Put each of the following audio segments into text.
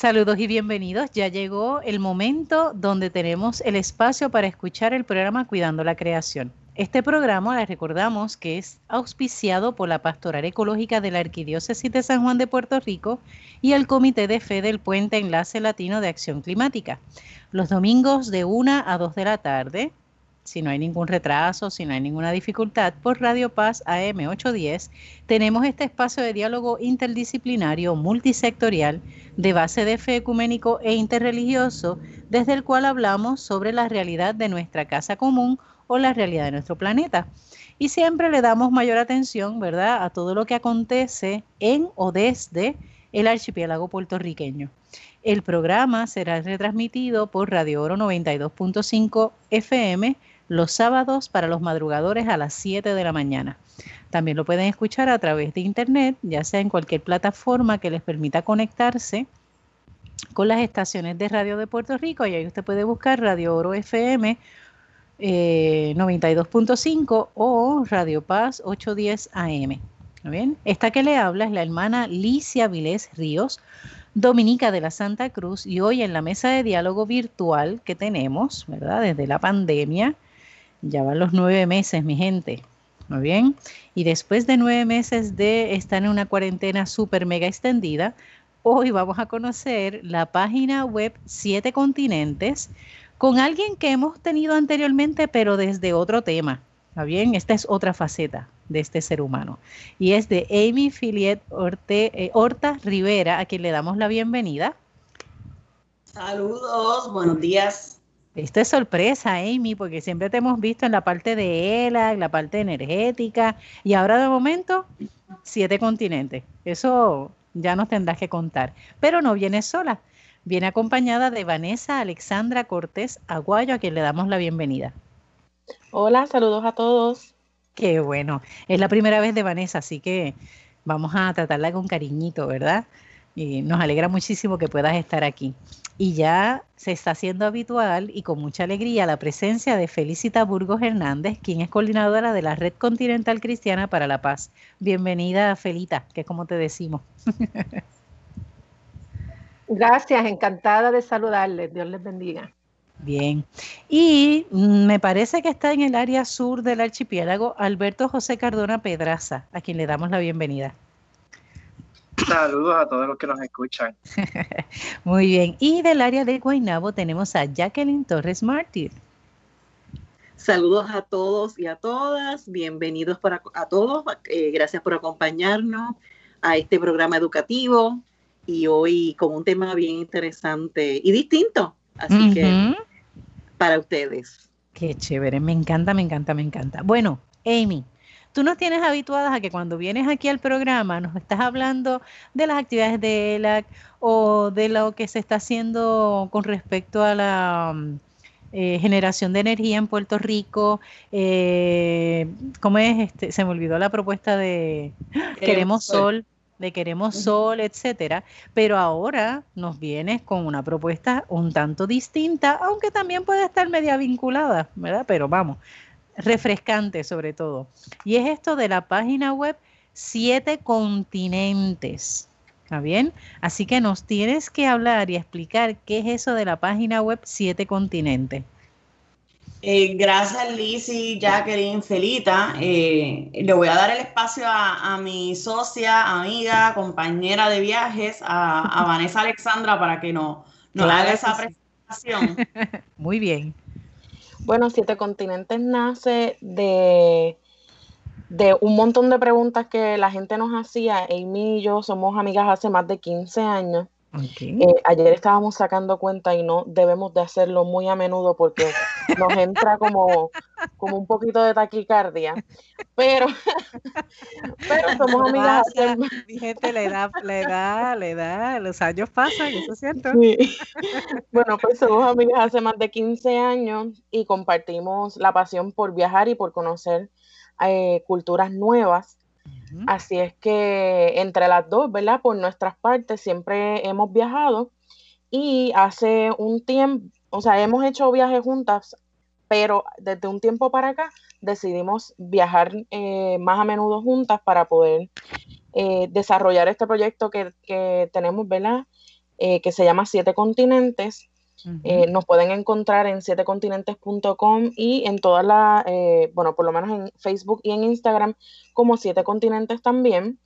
Saludos y bienvenidos. Ya llegó el momento donde tenemos el espacio para escuchar el programa Cuidando la Creación. Este programa, les recordamos que es auspiciado por la Pastoral Ecológica de la Arquidiócesis de San Juan de Puerto Rico y el Comité de Fe del Puente Enlace Latino de Acción Climática. Los domingos de 1 a 2 de la tarde, si no hay ningún retraso, si no hay ninguna dificultad, por Radio Paz AM 810, tenemos este espacio de diálogo interdisciplinario multisectorial de base de fe ecuménico e interreligioso, desde el cual hablamos sobre la realidad de nuestra casa común o la realidad de nuestro planeta. Y siempre le damos mayor atención, ¿verdad?, a todo lo que acontece en o desde el archipiélago puertorriqueño. El programa será retransmitido por Radio Oro 92.5 FM los sábados para los madrugadores a las 7 de la mañana. También lo pueden escuchar a través de internet, ya sea en cualquier plataforma que les permita conectarse con las estaciones de radio de Puerto Rico y ahí usted puede buscar Radio Oro FM 92.5 eh, o Radio Paz 810 AM. ¿Bien? Esta que le habla es la hermana Licia Vilés Ríos, dominica de la Santa Cruz, y hoy en la mesa de diálogo virtual que tenemos, ¿verdad? Desde la pandemia, ya van los nueve meses, mi gente. Muy bien. Y después de nueve meses de estar en una cuarentena súper mega extendida, hoy vamos a conocer la página web Siete Continentes con alguien que hemos tenido anteriormente, pero desde otro tema. ¿Está bien? Esta es otra faceta de este ser humano. Y es de Amy Filiet eh, Horta Rivera, a quien le damos la bienvenida. Saludos, buenos días. Esto es sorpresa, Amy, porque siempre te hemos visto en la parte de ELA, en la parte energética, y ahora de momento, siete continentes. Eso ya nos tendrás que contar. Pero no viene sola, viene acompañada de Vanessa Alexandra Cortés Aguayo, a quien le damos la bienvenida. Hola, saludos a todos. Qué bueno. Es la primera vez de Vanessa, así que vamos a tratarla con cariñito, ¿verdad? Y nos alegra muchísimo que puedas estar aquí. Y ya se está haciendo habitual y con mucha alegría la presencia de Felicita Burgos Hernández, quien es coordinadora de la Red Continental Cristiana para la Paz. Bienvenida, Felita, que es como te decimos. Gracias, encantada de saludarles. Dios les bendiga. Bien. Y me parece que está en el área sur del archipiélago Alberto José Cardona Pedraza, a quien le damos la bienvenida. Saludos a todos los que nos escuchan. Muy bien. Y del área de Guaynabo tenemos a Jacqueline Torres Martín. Saludos a todos y a todas. Bienvenidos para, a todos. Eh, gracias por acompañarnos a este programa educativo y hoy con un tema bien interesante y distinto. Así que para ustedes. Qué chévere. Me encanta, me encanta, me encanta. Bueno, Amy, Tú nos tienes habituadas a que cuando vienes aquí al programa nos estás hablando de las actividades de ELAC o de lo que se está haciendo con respecto a la mm, eh, generación de energía en Puerto Rico. Eh, ¿Cómo es? Este, se me olvidó la propuesta de Queremos, Sol de Queremos Sol, etcétera, pero ahora nos vienes con una propuesta un tanto distinta, aunque también puede estar media vinculada, ¿verdad? Pero vamos, refrescante sobre todo. Y es esto de la página web Siete Continentes. ¿Está bien? Así que nos tienes que hablar y explicar qué es eso de la página web Siete Continentes. Eh, gracias Lizzy, Jacqueline, Felita. Eh, le voy a dar el espacio a, mi socia, amiga, compañera de viajes, a, Vanessa Alexandra, para que nos haga esa presentación. Muy bien. Bueno, Siete Continentes nace de, de un montón de preguntas que la gente nos hacía. Amy y yo somos amigas hace más de 15 años. Eh, ayer estábamos sacando cuenta y no debemos de hacerlo muy a menudo porque nos entra como, como un poquito de taquicardia. Pero, pero somos amigas. Mi gente, le da, le da, le da, los años pasan, eso es cierto. Bueno, pues somos amigas hace más de 15 años y compartimos la pasión por viajar y por conocer eh, culturas nuevas. Así es que entre las dos, ¿verdad? Por nuestras partes siempre hemos viajado y hace un tiempo, o sea, hemos hecho viajes juntas, pero desde un tiempo para acá decidimos viajar eh, más a menudo juntas para poder eh, desarrollar este proyecto que, tenemos, ¿verdad? eh, que se llama Siete Continentes. Eh, nos pueden encontrar en sietecontinentes.com y en todas las, bueno, por lo menos en Facebook y en Instagram como Siete Continentes también.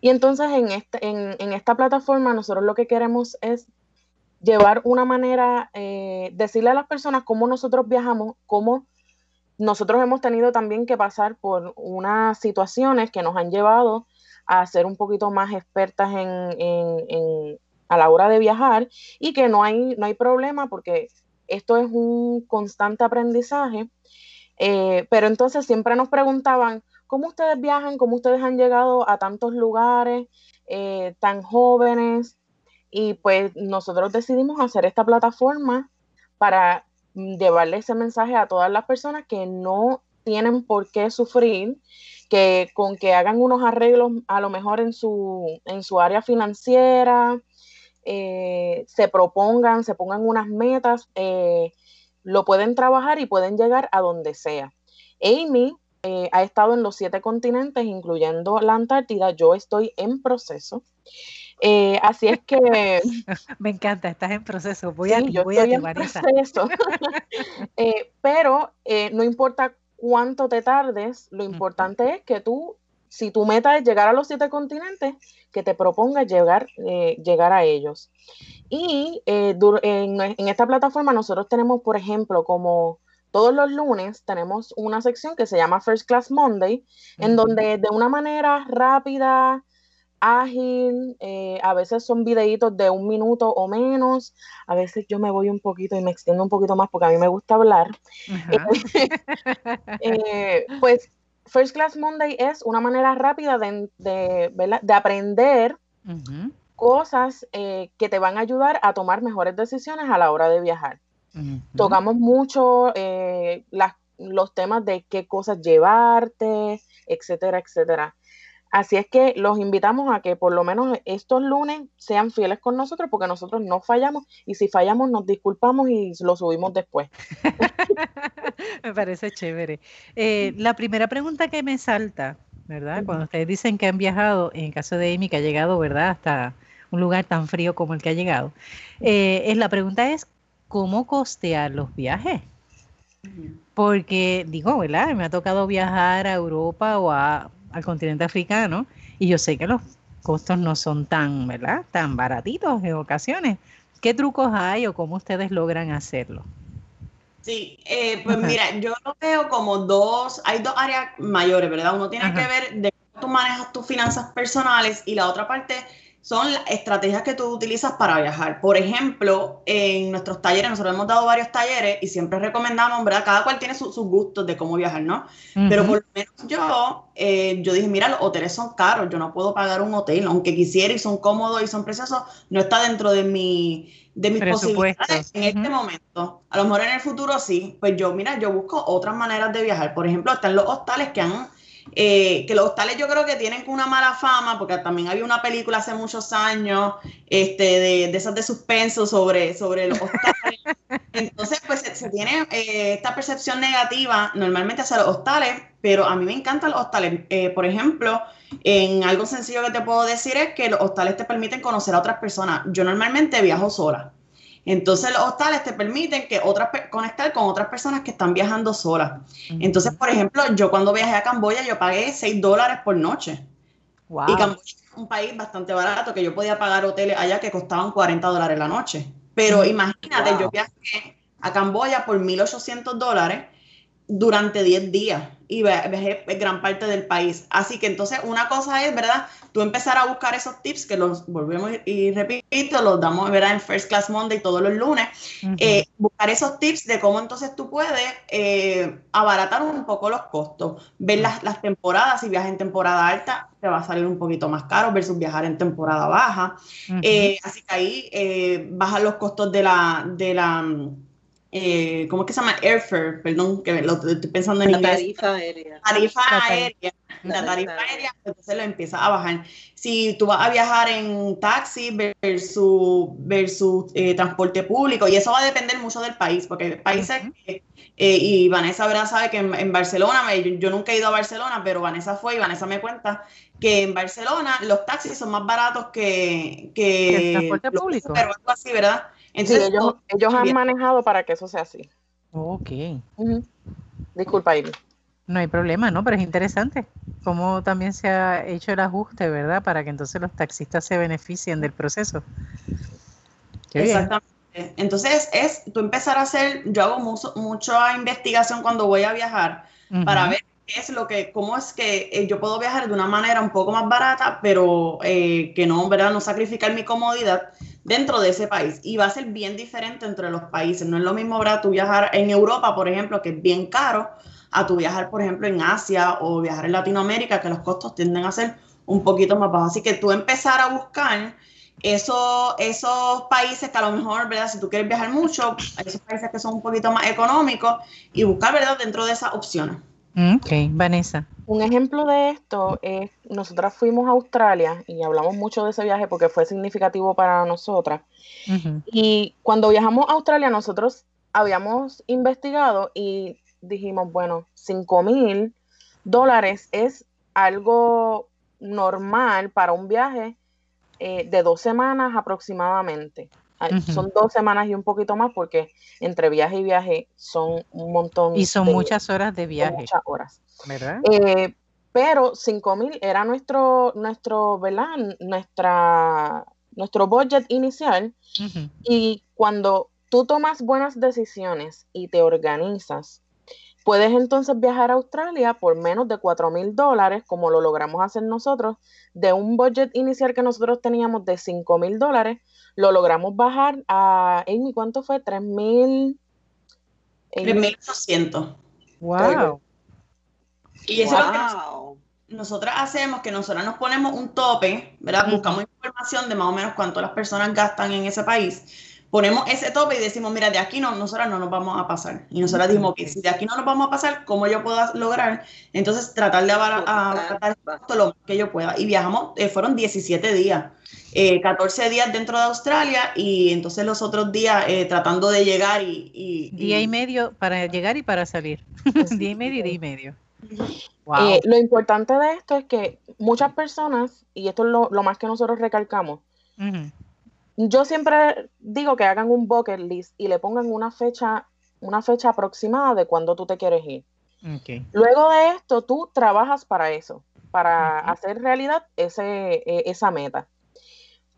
Y entonces en, este, en, en, esta plataforma nosotros lo que queremos es llevar una manera, decirle a las personas cómo nosotros viajamos, cómo nosotros hemos tenido también que pasar por unas situaciones que nos han llevado a ser un poquito más expertas en, a la hora de viajar y que no hay, no hay problema porque esto es un constante aprendizaje. Eh, pero entonces siempre nos preguntaban, ¿cómo ustedes viajan? ¿Cómo ustedes han llegado a tantos lugares eh, tan jóvenes? Y pues nosotros decidimos hacer esta plataforma para llevarle ese mensaje a todas las personas que no tienen por qué sufrir, que con que hagan unos arreglos a lo mejor en su, en su área financiera, eh, se propongan, se pongan unas metas, eh, lo pueden trabajar y pueden llegar a donde sea. Amy eh, ha estado en los siete continentes, incluyendo la Antártida. Yo estoy en proceso. Eh, así es que... Me encanta, estás en proceso. Voy a, yo voy estoy a en proceso. Eh, pero eh, no importa cuánto te tardes, lo importante es que tú, si tu meta es llegar a los siete continentes, que te propongas llegar, llegar a ellos. Y en, en esta plataforma nosotros tenemos, por ejemplo, como todos los lunes tenemos una sección que se llama First Class Monday, en donde de una manera rápida, ágil, eh, a veces son videitos de un minuto o menos, a veces yo me voy un poquito y me extiendo un poquito más porque a mí me gusta hablar. Eh, pues First Class Monday es una manera rápida de, de, aprender cosas eh, que te van a ayudar a tomar mejores decisiones a la hora de viajar. Tocamos mucho los temas de qué cosas llevarte, etcétera, etcétera. Así es que los invitamos a que por lo menos estos lunes sean fieles con nosotros porque nosotros no fallamos y si fallamos nos disculpamos y lo subimos después. me parece chévere. Eh, la primera pregunta que me salta, ¿verdad? Cuando ustedes dicen que han viajado, en el caso de Amy que ha llegado, ¿verdad? Hasta un lugar tan frío como el que ha llegado, eh, es, la pregunta es, ¿cómo costear los viajes? Porque digo, ¿verdad? Me ha tocado viajar a Europa o a al continente africano y yo sé que los costos no son tan, ¿verdad? Tan baratitos en ocasiones. ¿Qué trucos hay o cómo ustedes logran hacerlo? Sí, eh, pues mira, yo lo veo como dos, hay dos áreas mayores, ¿verdad? Uno tiene que ver de cómo tú manejas tus finanzas personales y la otra parte son las estrategias que tú utilizas para viajar. Por ejemplo, en nuestros talleres, nosotros hemos dado varios talleres y siempre recomendamos, ¿verdad? Cada cual tiene sus gustos de cómo viajar, ¿no? Pero por lo menos yo, eh, yo dije, mira, los hoteles son caros, yo no puedo pagar un hotel, aunque quisiera y son cómodos y son preciosos, no está dentro de mi de mis posibilidades en este momento. A lo mejor en el futuro sí, pues yo, mira, yo busco otras maneras de viajar. Por ejemplo, están los hostales que han eh, que los hostales yo creo que tienen una mala fama, porque también había una película hace muchos años este, de, de esas de suspenso sobre, sobre los hostales. Entonces, pues se, tiene eh, esta percepción negativa normalmente hacia los hostales, pero a mí me encantan los hostales. Eh, por ejemplo, en algo sencillo que te puedo decir es que los hostales te permiten conocer a otras personas. Yo normalmente viajo sola. Entonces los hostales te permiten que otras conectar con otras personas que están viajando solas. Entonces, por ejemplo, yo cuando viajé a Camboya, yo pagué 6 dólares por noche. Y Camboya es un país bastante barato, que yo podía pagar hoteles allá que costaban 40 dólares la noche. Pero imagínate, yo viajé a Camboya por 1.800 dólares durante 10 días y viajé gran parte del país. Así que entonces una cosa es, ¿verdad? Tú empezar a buscar esos tips que los volvemos y repito, los damos, ¿verdad? En First Class Monday todos los lunes. Eh, buscar esos tips de cómo entonces tú puedes eh, abaratar un poco los costos. Ver las, las temporadas, si viajas en temporada alta, te va a salir un poquito más caro versus viajar en temporada baja. Eh, así que ahí bajan los costos de la... De la eh, ¿cómo es que se llama? Airfare, perdón, que lo estoy pensando en la Tarifa aérea. Tarifa aérea. la tarifa aérea, entonces lo empiezas a bajar. Si tú vas a viajar en taxi versus, versus eh, transporte público, y eso va a depender mucho del país, porque hay países que, eh, y Vanessa ¿verdad? sabe que en, Barcelona, yo, nunca he ido a Barcelona, pero Vanessa fue y Vanessa me cuenta que en Barcelona los taxis son más baratos que, que el transporte público. Pero algo así, ¿verdad? Entonces, ellos, ellos han manejado para que eso sea así. Ok. Disculpa, Amy. No hay problema, ¿no? Pero es interesante cómo también se ha hecho el ajuste, ¿verdad? Para que entonces los taxistas se beneficien del proceso. Exactamente. Entonces es tú empezar a hacer, yo hago mucho, mucha investigación cuando voy a viajar para ver es lo que, cómo es que eh, yo puedo viajar de una manera un poco más barata, pero eh, que no, ¿verdad? No sacrificar mi comodidad dentro de ese país. Y va a ser bien diferente entre los países. No es lo mismo, ¿verdad? Tú viajar en Europa, por ejemplo, que es bien caro, a tu viajar, por ejemplo, en Asia o viajar en Latinoamérica, que los costos tienden a ser un poquito más bajos. Así que tú empezar a buscar eso, esos países que a lo mejor, ¿verdad? Si tú quieres viajar mucho, esos países que son un poquito más económicos y buscar, ¿verdad? Dentro de esas opciones. Ok, Vanessa. Un ejemplo de esto es, nosotras fuimos a Australia y hablamos mucho de ese viaje porque fue significativo para nosotras. Y cuando viajamos a Australia, nosotros habíamos investigado y dijimos, bueno, 5 mil dólares es algo normal para un viaje eh, de dos semanas aproximadamente. Son dos semanas y un poquito más porque entre viaje y viaje son un montón. Y son muchas horas de viaje. Muchas horas. Eh, pero 5 mil era nuestro, nuestro, ¿verdad? Nuestra, nuestro budget inicial. Y cuando tú tomas buenas decisiones y te organizas, Puedes entonces viajar a Australia por menos de 4 mil dólares, como lo logramos hacer nosotros, de un budget inicial que nosotros teníamos de 5 mil dólares, lo logramos bajar a, Amy, ¿cuánto fue? 3 mil... 3.800. Wow. Y eso es lo que nosotras hacemos, que nosotras nos ponemos un tope, ¿verdad? Buscamos información de más o menos cuánto las personas gastan en ese país ponemos ese tope y decimos, mira, de aquí no, nosotras no nos vamos a pasar. Y nosotras dijimos, que si de aquí no nos vamos a pasar, ¿cómo yo puedo lograr? Entonces, tratar de abaratar lo más que yo pueda. Y viajamos, eh, fueron 17 días, 14 eh, días dentro de Australia y entonces los otros días eh, tratando de llegar y, Día y medio para llegar y para salir. día y medio y día y medio. lo importante de esto es que muchas personas, y esto es lo, más que nosotros recalcamos, yo siempre digo que hagan un bucket list y le pongan una fecha, una fecha aproximada de cuándo tú te quieres ir. Luego de esto, tú trabajas para eso, para hacer realidad ese, e, esa meta.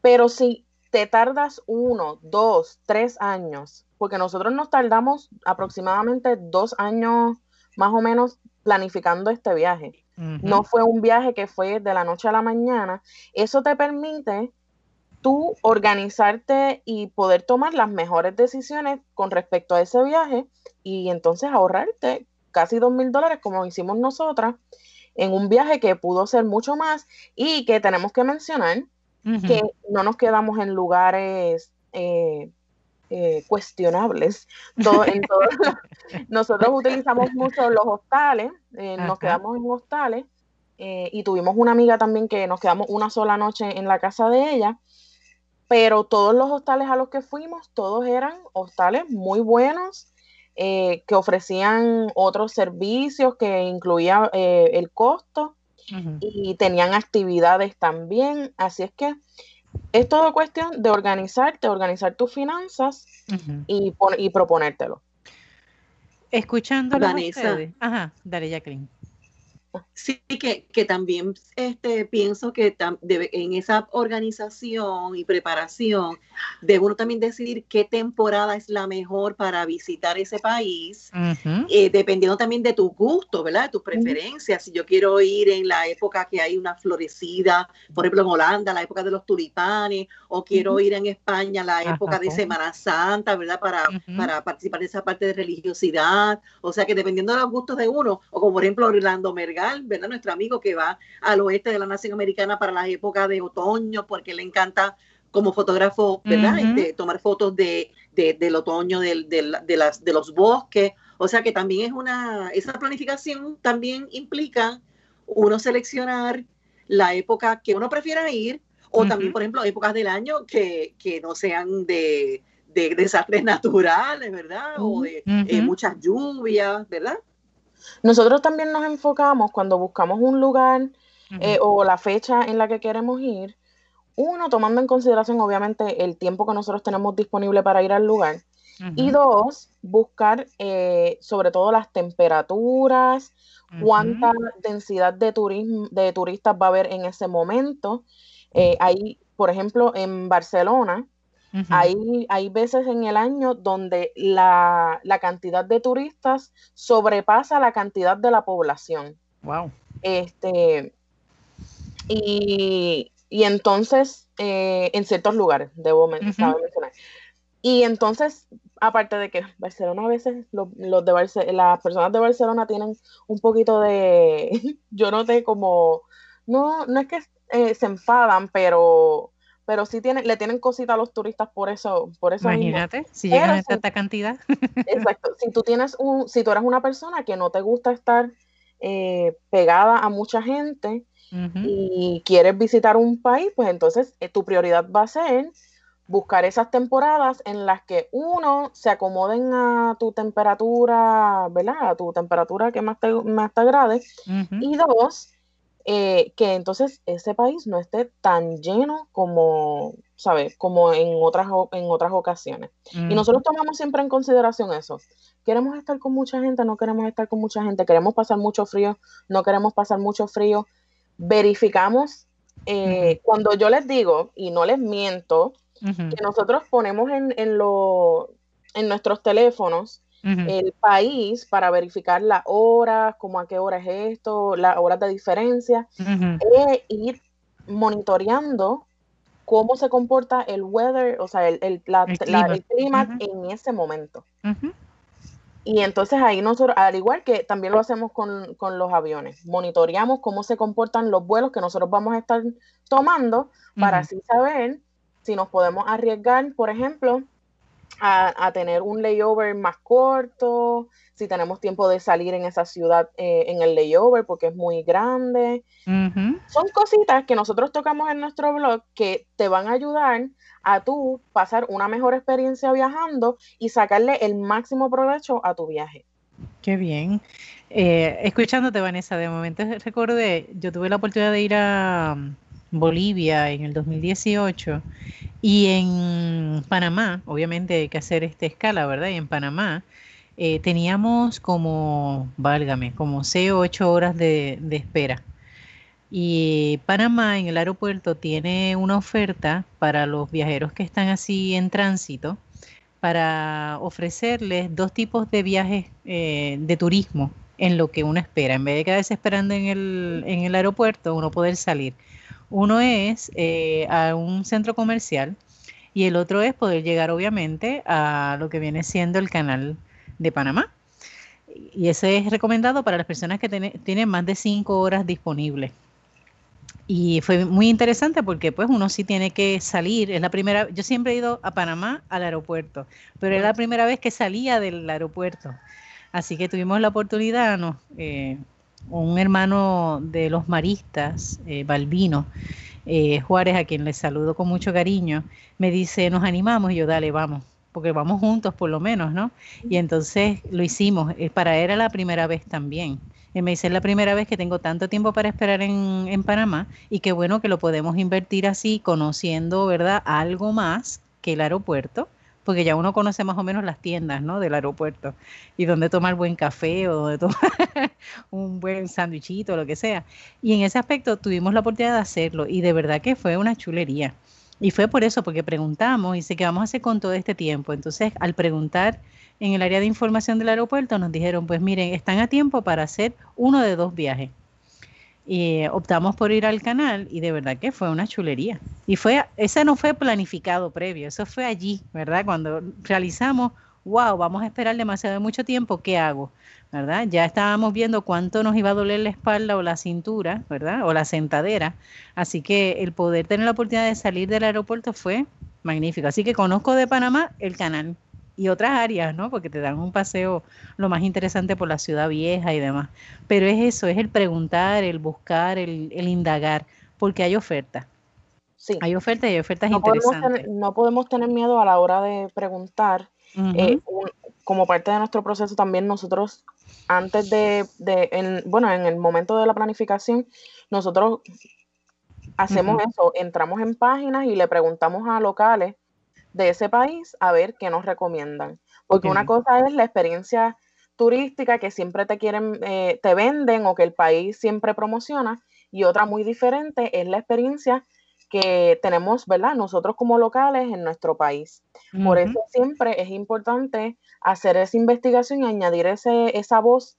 Pero si te tardas uno, dos, tres años, porque nosotros nos tardamos aproximadamente dos años más o menos planificando este viaje. No fue un viaje que fue de la noche a la mañana. Eso te permite tú organizarte y poder tomar las mejores decisiones con respecto a ese viaje y entonces ahorrarte casi dos mil dólares como hicimos nosotras en un viaje que pudo ser mucho más y que tenemos que mencionar que no nos quedamos en lugares eh, eh, cuestionables. nosotros utilizamos mucho los hostales, eh, nos quedamos en hostales y tuvimos una amiga también que nos quedamos una sola noche en la casa de ella pero todos los hostales a los que fuimos, todos eran hostales muy buenos, eh, que ofrecían otros servicios que incluían eh, el costo y tenían actividades también. Así es que es todo cuestión de organizarte, organizar tus finanzas y, y proponértelo. Escuchando Vanessa. Ajá, dale, Jacqueline. Sí, que, que también este, pienso que en esa organización y preparación debe uno también decidir qué temporada es la mejor para visitar ese país, eh, dependiendo también de tu gusto, ¿verdad? De tus preferencias. Si yo quiero ir en la época que hay una florecida, por ejemplo en Holanda, la época de los tulipanes, o quiero ir en España, la época de Semana Santa, ¿verdad? Para, para participar de esa parte de religiosidad. O sea que dependiendo de los gustos de uno, o como por ejemplo Orlando ¿verdad? Nuestro amigo que va al oeste de la nación americana para las épocas de otoño, porque le encanta como fotógrafo, ¿verdad? Este, tomar fotos de, del otoño, del, de, las, de los bosques. O sea que también es una, esa planificación también implica uno seleccionar la época que uno prefiera ir o también, por ejemplo, épocas del año que, no sean de, desastres naturales, ¿verdad? O de eh, muchas lluvias, ¿verdad? Nosotros también nos enfocamos cuando buscamos un lugar eh, o la fecha en la que queremos ir, uno, tomando en consideración obviamente el tiempo que nosotros tenemos disponible para ir al lugar, y dos, buscar eh, sobre todo las temperaturas, cuánta densidad de, turismo, de turistas va a haber en ese momento. Eh, ahí, por ejemplo, en Barcelona, hay, hay, veces en el año donde la, la, cantidad de turistas sobrepasa la cantidad de la población. Wow. Este, y, entonces, eh, en ciertos lugares, debo mencionar. Y entonces, aparte de que Barcelona a veces, los, de las personas de Barcelona tienen un poquito de, yo noté como, no, no es que eh, se enfadan, pero pero sí tienen, le tienen cosita a los turistas por eso, por eso Imagínate, si llegan a tanta cantidad. Exacto. Si tú tienes un, si tú eres una persona que no te gusta estar eh, pegada a mucha gente, y quieres visitar un país, pues entonces eh, tu prioridad va a ser buscar esas temporadas en las que uno se acomoden a tu temperatura, ¿verdad? A tu temperatura que más te, más te agrade. Y dos, eh, que entonces ese país no esté tan lleno como, ¿sabes? Como en otras, en otras ocasiones. Y nosotros tomamos siempre en consideración eso. Queremos estar con mucha gente, no queremos estar con mucha gente, queremos pasar mucho frío, no queremos pasar mucho frío verificamos, eh, cuando yo les digo, y no les miento, que nosotros ponemos en, en, lo, en nuestros teléfonos el país para verificar la hora, como a qué hora es esto, las horas de diferencia, e ir monitoreando cómo se comporta el weather, o sea, el, el, clima, en ese momento. Y entonces ahí nosotros, al igual que también lo hacemos con, los aviones, monitoreamos cómo se comportan los vuelos que nosotros vamos a estar tomando para así saber si nos podemos arriesgar, por ejemplo, a, tener un layover más corto, si tenemos tiempo de salir en esa ciudad eh, en el layover porque es muy grande. Son cositas que nosotros tocamos en nuestro blog que te van a ayudar a tú pasar una mejor experiencia viajando y sacarle el máximo provecho a tu viaje. Qué bien. Eh, escuchándote, Vanessa, de momento recordé, yo tuve la oportunidad de ir a Bolivia en el 2018 y en Panamá, obviamente hay que hacer esta escala, ¿verdad? Y en Panamá eh, teníamos como, válgame, como 6 o 8 horas de, espera y Panamá en el aeropuerto tiene una oferta para los viajeros que están así en tránsito para ofrecerles dos tipos de viajes eh, de turismo en lo que uno espera. En vez de quedarse esperando en el, en el aeropuerto, uno poder salir. Uno es eh, a un centro comercial y el otro es poder llegar obviamente a lo que viene siendo el canal de Panamá. Y ese es recomendado para las personas que tienen más de cinco horas disponibles. Y fue muy interesante porque pues uno sí tiene que salir, es la primera, yo siempre he ido a Panamá al aeropuerto, pero era la primera vez que salía del aeropuerto. Así que tuvimos la oportunidad, ¿no? Eh, un hermano de los maristas, eh, Balbino, eh, Juárez, a quien le saludo con mucho cariño, me dice, nos animamos y yo, dale, vamos, porque vamos juntos por lo menos, ¿no? Y entonces lo hicimos, para él era la primera vez también. Y me dice, es la primera vez que tengo tanto tiempo para esperar en, en Panamá y qué bueno que lo podemos invertir así, conociendo, ¿verdad? Algo más que el aeropuerto, porque ya uno conoce más o menos las tiendas, ¿no? Del aeropuerto y dónde tomar buen café o dónde tomar un buen sándwichito, lo que sea. Y en ese aspecto tuvimos la oportunidad de hacerlo y de verdad que fue una chulería. Y fue por eso, porque preguntamos y sé que vamos a hacer con todo este tiempo. Entonces, al preguntar en el área de información del aeropuerto nos dijeron, pues miren, están a tiempo para hacer uno de dos viajes. Y optamos por ir al canal y de verdad que fue una chulería. Y fue, ese no fue planificado previo, eso fue allí, ¿verdad? Cuando realizamos, wow, vamos a esperar demasiado mucho tiempo, ¿qué hago? ¿Verdad? Ya estábamos viendo cuánto nos iba a doler la espalda o la cintura, ¿verdad? O la sentadera. Así que el poder tener la oportunidad de salir del aeropuerto fue magnífico. Así que conozco de Panamá el canal y otras áreas, ¿no? Porque te dan un paseo lo más interesante por la ciudad vieja y demás. Pero es eso, es el preguntar, el buscar, el, indagar, porque hay ofertas. Sí. Hay ofertas y hay ofertas interesantes. no podemos tener miedo a la hora de preguntar. Eh, como parte de nuestro proceso también nosotros, antes de, de bueno, en el momento de la planificación, nosotros hacemos eso, entramos en páginas y le preguntamos a locales de ese país a ver qué nos recomiendan. Porque una cosa es la experiencia turística que siempre te quieren, eh, te venden o que el país siempre promociona, y otra muy diferente es la experiencia que tenemos, ¿verdad? Nosotros como locales en nuestro país. Por eso siempre es importante hacer esa investigación y añadir ese, esa voz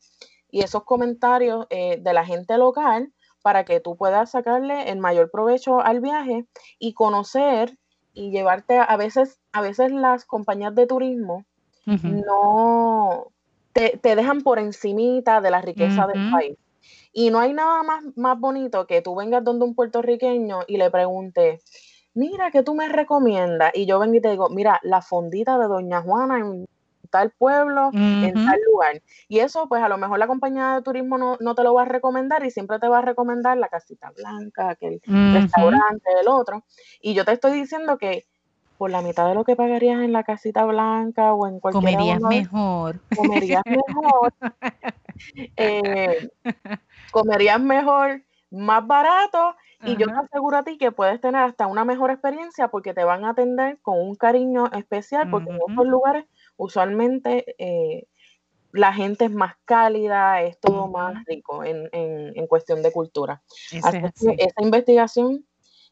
y esos comentarios eh, de la gente local para que tú puedas sacarle el mayor provecho al viaje y conocer y llevarte a veces, a veces las compañías de turismo no te, dejan por encimita de la riqueza del país. Y no hay nada más, más bonito que tú vengas donde un puertorriqueño y le preguntes, mira, ¿qué tú me recomiendas? Y yo vengo y te digo, mira, la fondita de Doña Juana en tal pueblo, en tal lugar. Y eso, pues a lo mejor la compañía de turismo no, te lo va a recomendar y siempre te va a recomendar la casita blanca, aquel restaurante, el otro. Y yo te estoy diciendo que por la mitad de lo que pagarías en la casita blanca o en cualquier Comerías mejor. Comerías mejor. Eh, comerías mejor, más barato. Y yo te aseguro a ti que puedes tener hasta una mejor experiencia porque te van a atender con un cariño especial, porque en otros lugares usualmente eh, la gente es más cálida, es todo más rico en, cuestión de cultura. Así que esa investigación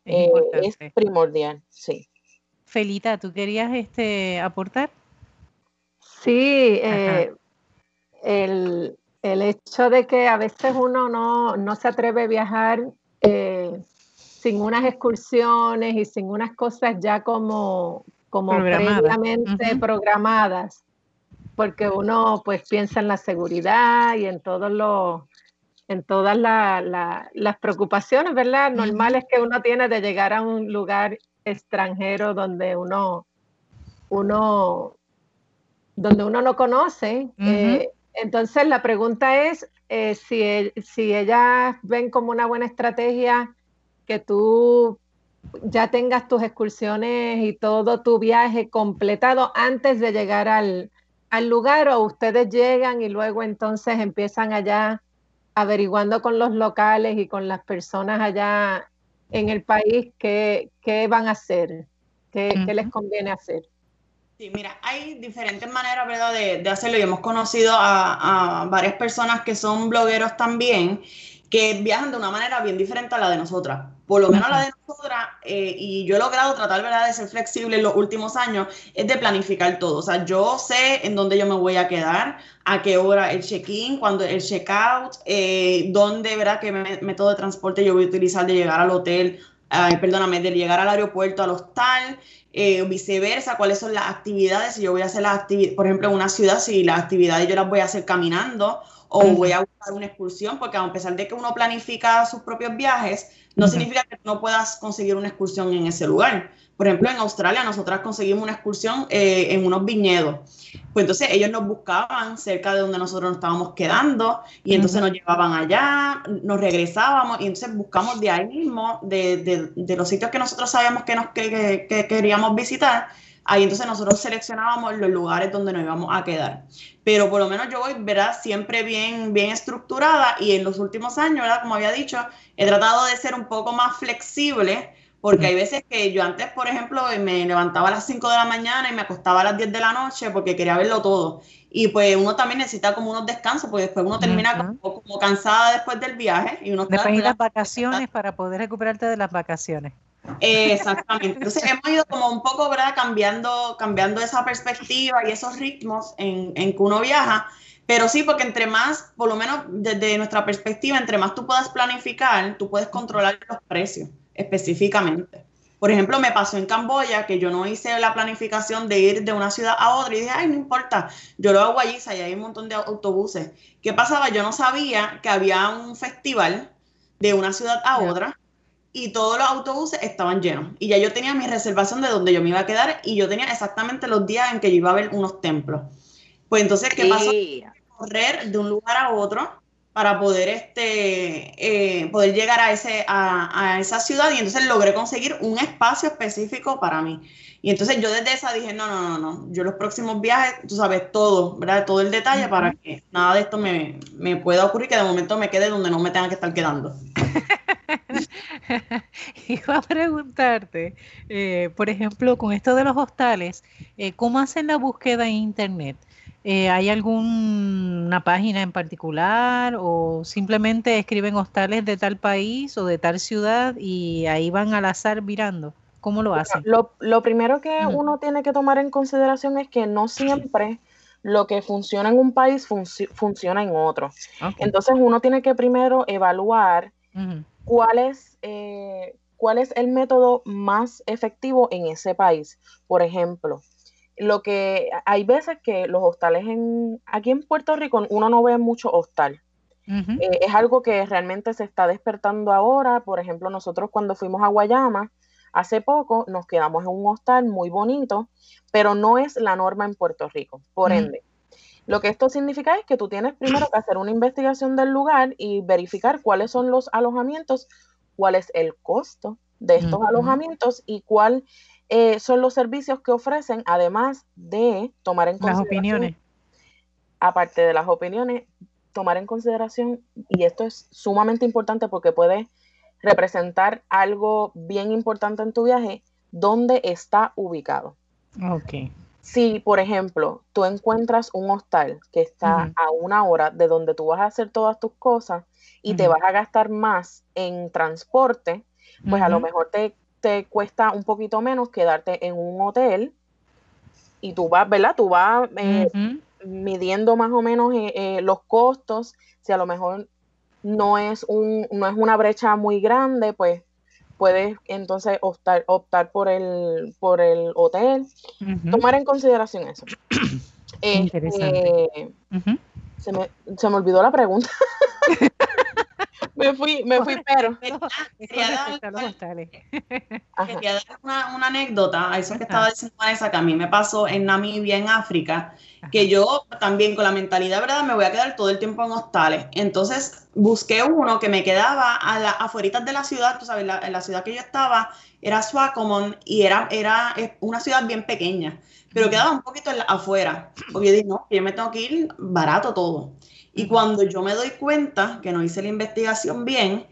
es, eh, primordial, sí. Felita, ¿tú querías este, aportar? Sí, eh, el, hecho de que a veces uno no, se atreve a viajar sin unas excursiones y sin unas cosas ya como, como previamente programadas, porque uno pues piensa en la seguridad y en todos los en todas las preocupaciones, ¿verdad? Normales que uno tiene de llegar a un lugar extranjero donde uno, uno, donde uno no conoce. Eh, entonces la pregunta es eh, si, si ellas ven como una buena estrategia que tú ya tengas tus excursiones y todo tu viaje completado antes de llegar al, lugar o ustedes llegan y luego entonces empiezan allá averiguando con los locales y con las personas allá en el país qué, van a hacer, qué, les conviene hacer. Sí, mira, hay diferentes maneras, ¿verdad?, de, hacerlo y hemos conocido a, a, varias personas que son blogueros también que viajan de una manera bien diferente a la de nosotras. Por lo menos la de nosotras, eh, y yo he logrado tratar ¿verdad? de ser flexible en los últimos años, es de planificar todo. O sea, yo sé en dónde yo me voy a quedar, a qué hora el check-in, cuando el check-out, eh, dónde, ¿verdad?, qué método de transporte yo voy a utilizar de llegar al hotel, perdóname, de llegar al aeropuerto, al hostal, eh, viceversa, cuáles son las actividades, si yo voy a hacer las actividades, por ejemplo, en una ciudad, si las actividades yo las voy a hacer caminando o voy a buscar una excursión, porque a pesar de que uno planifica sus propios viajes, no significa que no puedas conseguir una excursión en ese lugar. Por ejemplo, en Australia nosotras conseguimos una excursión eh, en unos viñedos. Pues entonces ellos nos buscaban cerca de donde nosotros nos estábamos quedando y entonces nos llevaban allá, nos regresábamos y entonces buscamos de ahí mismo, de, de, los sitios que nosotros sabíamos que, nos, que, que queríamos visitar, ahí entonces nosotros seleccionábamos los lugares donde nos íbamos a quedar. Pero por lo menos yo voy, ¿verdad? Siempre bien, bien estructurada y en los últimos años, ¿verdad? Como había dicho, he tratado de ser un poco más flexible porque hay veces que yo antes, por ejemplo, me levantaba a las 5 de la mañana y me acostaba a las 10 de la noche porque quería verlo todo. Y pues uno también necesita como unos descansos, porque después uno termina como, cansada después del viaje. Y uno después de las vacaciones para poder recuperarte de las vacaciones exactamente. Entonces hemos ido como un poco, ¿verdad? Cambiando, cambiando esa perspectiva y esos ritmos en, en que uno viaja. Pero sí, porque entre más, por lo menos desde nuestra perspectiva, entre más tú puedas planificar, tú puedes controlar los precios específicamente. Por ejemplo, me pasó en Camboya que yo no hice la planificación de ir de una ciudad a otra y dije, ay, no importa, yo lo hago allí, y hay un montón de autobuses. ¿Qué pasaba? Yo no sabía que había un festival de una ciudad a otra y todos los autobuses estaban llenos. Y ya yo tenía mi reservación de donde yo me iba a quedar y yo tenía exactamente los días en que yo iba a ver unos templos. Pues entonces, ¿qué pasó? Correr de un lugar a otro para poder, este, eh, poder llegar a, ese, a, a esa ciudad y entonces logré conseguir un espacio específico para mí. Y entonces yo desde esa dije, no, no, no, no, yo los próximos viajes, tú sabes, todo, ¿verdad? Todo el detalle para que nada de esto me, me pueda ocurrir, que de momento me quede donde no me tenga que estar quedando. Iba a preguntarte, eh, por ejemplo, con esto de los hostales, eh, ¿cómo hacen la búsqueda en Internet? Eh, ¿Hay alguna página en particular o simplemente escriben hostales de tal país o de tal ciudad y ahí van al azar mirando? ¿Cómo lo hacen? Lo, primero que uno tiene que tomar en consideración es que no siempre lo que funciona en un país funciona en otro. Entonces uno tiene que primero evaluar cuál, es, eh, cuál es el método más efectivo en ese país. Por ejemplo, lo que hay veces que los hostales en aquí en Puerto Rico uno no ve mucho hostal. Eh, es algo que realmente se está despertando ahora. Por ejemplo, nosotros cuando fuimos a Guayama, Hace poco nos quedamos en un hostal muy bonito, pero no es la norma en Puerto Rico. Por ende, lo que esto significa es que tú tienes primero que hacer una investigación del lugar y verificar cuáles son los alojamientos, cuál es el costo de estos alojamientos y cuáles eh, son los servicios que ofrecen, además de tomar en consideración. Las opiniones. Aparte de las opiniones, tomar en consideración, y esto es sumamente importante porque puede representar algo bien importante en tu viaje, dónde está ubicado. Ok. Si, por ejemplo, tú encuentras un hostal que está a una hora de donde tú vas a hacer todas tus cosas y te vas a gastar más en transporte, pues a lo mejor te, te, cuesta un poquito menos quedarte en un hotel y tú vas, ¿verdad? Tú vas eh, midiendo más o menos eh, eh, los costos, si a lo mejor no es, un, no es una brecha muy grande, pues puedes entonces optar, optar por, el, por el hotel. Tomar en consideración eso. Interesante. Este, se, me, se me olvidó la pregunta. me fui, me fui, pero. Quería dar, una, anécdota a eso que estaba diciendo Vanessa, que a mí me pasó en Namibia, en África, que yo también con la mentalidad, ¿verdad? Me voy a quedar todo el tiempo en hostales. Entonces busqué uno que me quedaba a las afueritas de la ciudad, tú sabes, en la ciudad que yo estaba era Swakopmund y era, era una ciudad bien pequeña, pero quedaba un poquito afuera, porque yo dije, no, yo me tengo que ir barato todo. Y cuando yo me doy cuenta que no hice la investigación bien,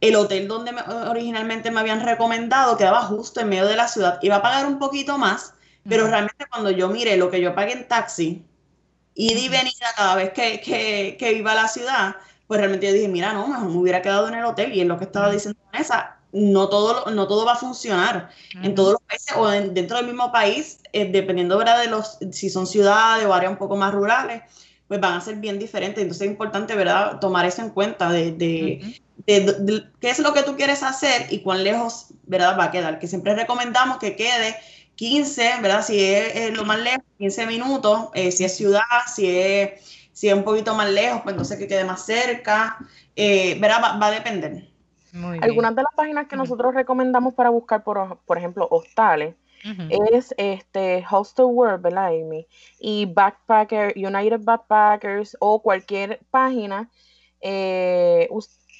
el hotel donde originalmente me habían recomendado quedaba justo en medio de la ciudad. Iba a pagar un poquito más, pero realmente cuando yo miré lo que yo pagué en taxi, y y venida cada vez que, que, que, iba a la ciudad, pues realmente yo dije, mira, no, mejor me hubiera quedado en el hotel. Y es lo que estaba diciendo Vanessa, no todo, no todo va a funcionar en todos los países o dentro del mismo país, eh, dependiendo ¿verdad? de los, si son ciudades o áreas un poco más rurales pues van a ser bien diferentes. Entonces es importante, ¿verdad?, tomar eso en cuenta de, de, qué es lo que tú quieres hacer y cuán lejos, ¿verdad?, va a quedar. Que siempre recomendamos que quede 15, ¿verdad? Si es, lo más lejos, 15 minutos, eh, si es ciudad, si es, si es un poquito más lejos, pues entonces que quede más cerca, eh, ¿verdad? Va, a depender. Algunas de las páginas que nosotros recomendamos para buscar, por, por ejemplo, hostales, es este Hostel World, ¿verdad, Amy? Y Backpacker, United Backpackers o cualquier página. Eh,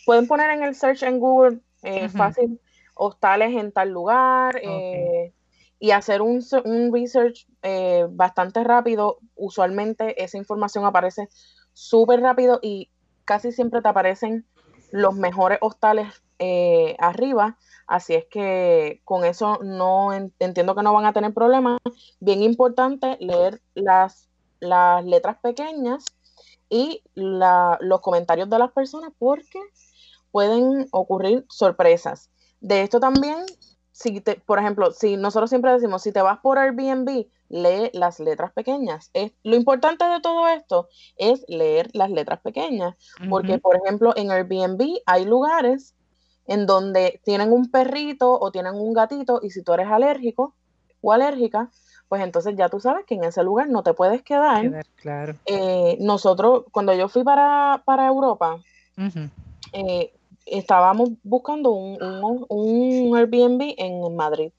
pueden poner en el search en Google eh, fácil hostales en tal lugar eh, y hacer un, un research bastante rápido. Usualmente esa información aparece súper rápido y casi siempre te aparecen los mejores hostales arriba Así es que con eso no entiendo que no van a tener problemas. Bien importante leer las, las letras pequeñas y los comentarios de las personas porque pueden ocurrir sorpresas. De esto también, si te, por ejemplo, si nosotros siempre decimos, si te vas por Airbnb, lee las letras pequeñas. Es, lo importante de todo esto es leer las letras pequeñas, porque por ejemplo en Airbnb hay lugares en donde tienen un perrito o tienen un gatito y si tú eres alérgico o alérgica, pues entonces ya tú sabes que en ese lugar no te puedes quedar. claro. Eh, nosotros, cuando yo fui para, Europa, eh, estábamos buscando un, un, Airbnb en Madrid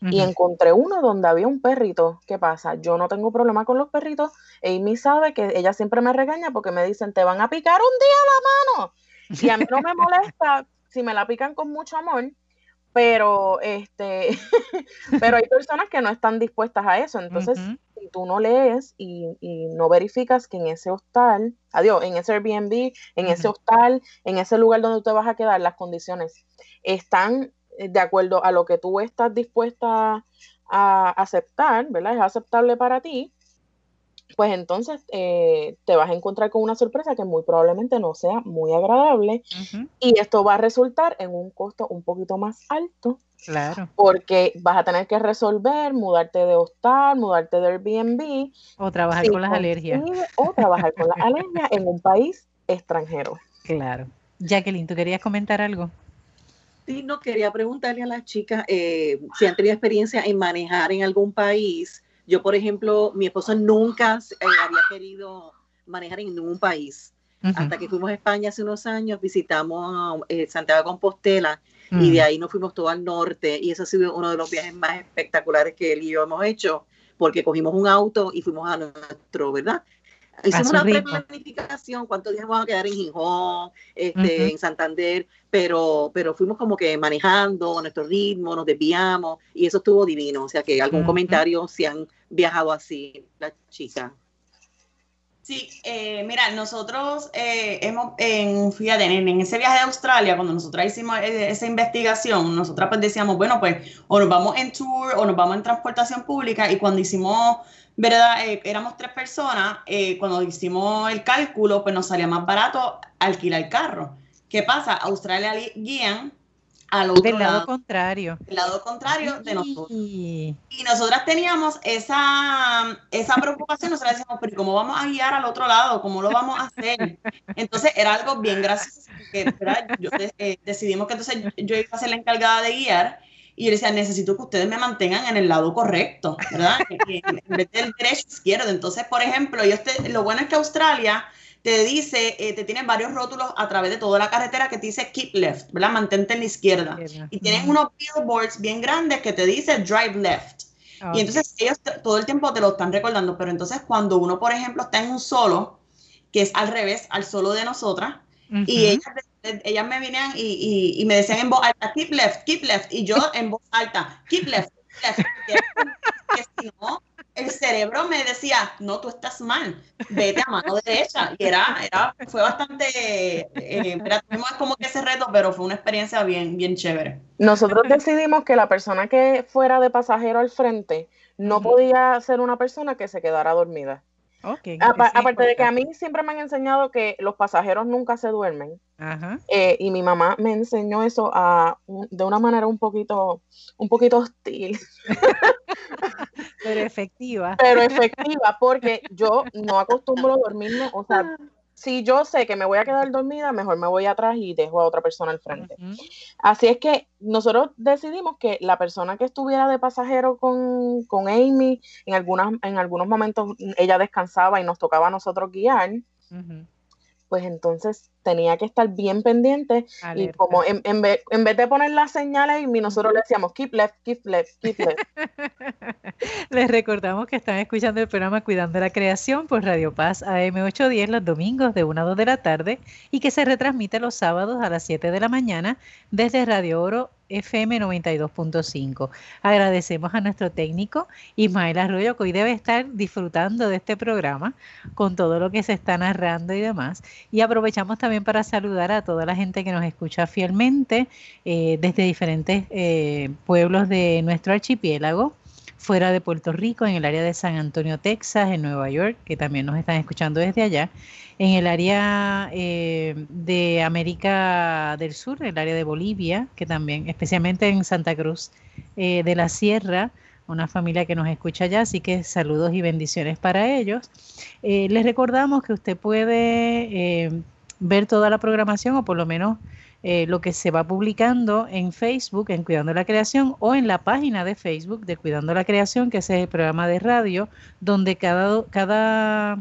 y encontré uno donde había un perrito. ¿Qué pasa? Yo no tengo problema con los perritos. Amy sabe que ella siempre me regaña porque me dicen, te van a picar un día la mano. Y a mí no me molesta si me la pican con mucho amor, pero este, pero hay personas que no están dispuestas a eso. Entonces, si tú no lees y, no verificas que en ese hostal, adiós, en ese Airbnb, en ese hostal, en ese lugar donde te vas a quedar, las condiciones están eh, de acuerdo a lo que tú estás dispuesta a aceptar, ¿verdad? Es aceptable para ti, pues entonces eh, te vas a encontrar con una sorpresa que muy probablemente no sea muy agradable y esto va a resultar en un costo un poquito más alto. Claro. Porque vas a tener que resolver, mudarte de hostal, mudarte de Airbnb. O trabajar con las alergias. O trabajar con las alergias en un país extranjero. Claro. Jacqueline, ¿tú querías comentar algo? Sí, no, quería preguntarle a las chicas eh, si han tenido experiencia en manejar en algún país yo, por ejemplo, mi esposo nunca eh, había querido manejar en ningún país. Hasta que fuimos a España hace unos años, visitamos eh, Santiago de Compostela y de ahí nos fuimos todo al norte y eso ha sido uno de los viajes más espectaculares que él y yo hemos hecho porque cogimos un auto y fuimos a nuestro, ¿verdad? Hicimos una planificación, cuántos días vamos a quedar en Gijón, este, en Santander, pero, pero fuimos como que manejando nuestro ritmo, nos desviamos y eso estuvo divino. O sea que algún comentario si han viajado así las chicas. Sí, eh, mira, nosotros eh, hemos, en, fíjate, en, ese viaje de Australia, cuando nosotros hicimos eh, esa investigación, nosotras pues decíamos, bueno, pues o nos vamos en tour o nos vamos en transportación pública y cuando hicimos ¿verdad? Eh, éramos tres personas, eh, cuando hicimos el cálculo, pues nos salía más barato alquilar el carro. ¿Qué pasa? Australia guían al otro Del lado, contrario. Del lado contrario de nosotros. Y nosotras teníamos esa, esa preocupación, nosotras decíamos, pero ¿cómo vamos a guiar al otro lado? ¿Cómo lo vamos a hacer? Entonces era algo bien gracioso, porque eh, decidimos que entonces yo iba a ser la encargada de guiar y yo decía, necesito que ustedes me mantengan en el lado correcto, ¿verdad? en, vez del derecho izquierdo. Entonces, por ejemplo, yo lo bueno es que Australia te dice, eh, te tienen varios rótulos a través de toda la carretera que te dice keep left, ¿verdad? Mantente en la izquierda. Y tienen unos billboards bien grandes que te dice drive left. Y entonces ellos todo el tiempo te lo están recordando, pero entonces cuando uno, por ejemplo, está en un solo, que es al revés, al solo de nosotras, y ellas ellas me venían y, me decían en voz alta, keep left, keep left, y yo en voz alta, keep left, keep left. si no, el cerebro me decía, no, tú estás mal, vete a mano derecha. Y era, era fue bastante, eh, tuvimos como que ese reto, pero fue una experiencia bien, bien chévere. Nosotros decidimos que la persona que fuera de pasajero al frente no podía ser una persona que se quedara dormida. Okay, aparte de que a mí siempre me han enseñado que los pasajeros nunca se duermen. Eh, y mi mamá me enseñó eso a, de una manera un poquito, un poquito hostil. Pero efectiva. Pero efectiva, porque yo no acostumbro a dormirme, o sea, si yo sé que me voy a quedar dormida, mejor me voy atrás y dejo a otra persona al frente. Así es que nosotros decidimos que la persona que estuviera de pasajero con, con Amy, en, algunas, en algunos momentos ella descansaba y nos tocaba a nosotros guiar pues entonces tenía que estar bien pendiente y como en, en, vez, en, vez, de poner las señales y nosotros le decíamos keep left, keep left, keep left. Les recordamos que están escuchando el programa Cuidando la Creación por Radio Paz AM810 los domingos de 1 a 2 de la tarde y que se retransmite los sábados a las 7 de la mañana desde Radio Oro FM 92.5. Agradecemos a nuestro técnico Ismael Arroyo, que hoy debe estar disfrutando de este programa con todo lo que se está narrando y demás. Y aprovechamos también para saludar a toda la gente que nos escucha fielmente eh, desde diferentes eh, pueblos de nuestro archipiélago fuera de Puerto Rico, en el área de San Antonio, Texas, en Nueva York, que también nos están escuchando desde allá, en el área eh, de América del Sur, el área de Bolivia, que también, especialmente en Santa Cruz eh, de la Sierra, una familia que nos escucha allá, así que saludos y bendiciones para ellos. Eh, les recordamos que usted puede ver toda la programación o por lo menos lo que se va publicando en Facebook, en Cuidando la Creación, o en la página de Facebook de Cuidando la Creación, que es el programa de radio, donde cada, cada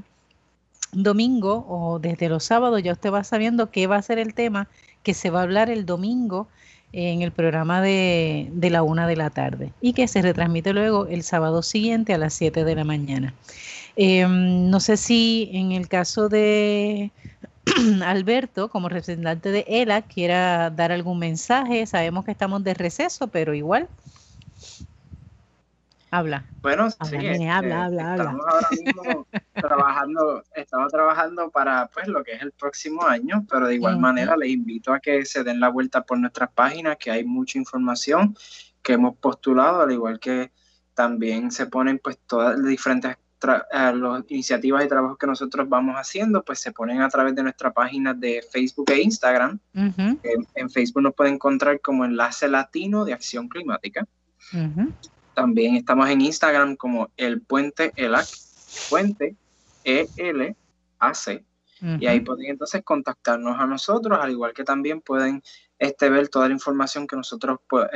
domingo o desde los sábados ya usted va sabiendo qué va a ser el tema que se va a hablar el domingo en el programa de, de, la una de la tarde y que se retransmite luego el sábado siguiente a las 7 de la mañana. Em, no sé si en el caso de Alberto, como representante de ELA, quiera dar algún mensaje. Sabemos que estamos de receso, pero igual. Habla. Bueno, sí, este, habla, habla, estamos ahora mismo trabajando, estamos trabajando para pues lo que es el próximo año, pero de igual manera les invito a que se den la vuelta por nuestras páginas, que hay mucha información que hemos postulado, al igual que también se ponen pues todas las diferentes las iniciativas y trabajos que nosotros vamos haciendo, pues se ponen a través de nuestra página de Facebook e Instagram. en, Facebook nos pueden encontrar como Enlace Latino de Acción Climática. También estamos en Instagram como El Puente ELAC, Puente E-L-A-C. Y ahí pueden entonces contactarnos a nosotros, al igual que también pueden este, ver toda la información que nosotros pues,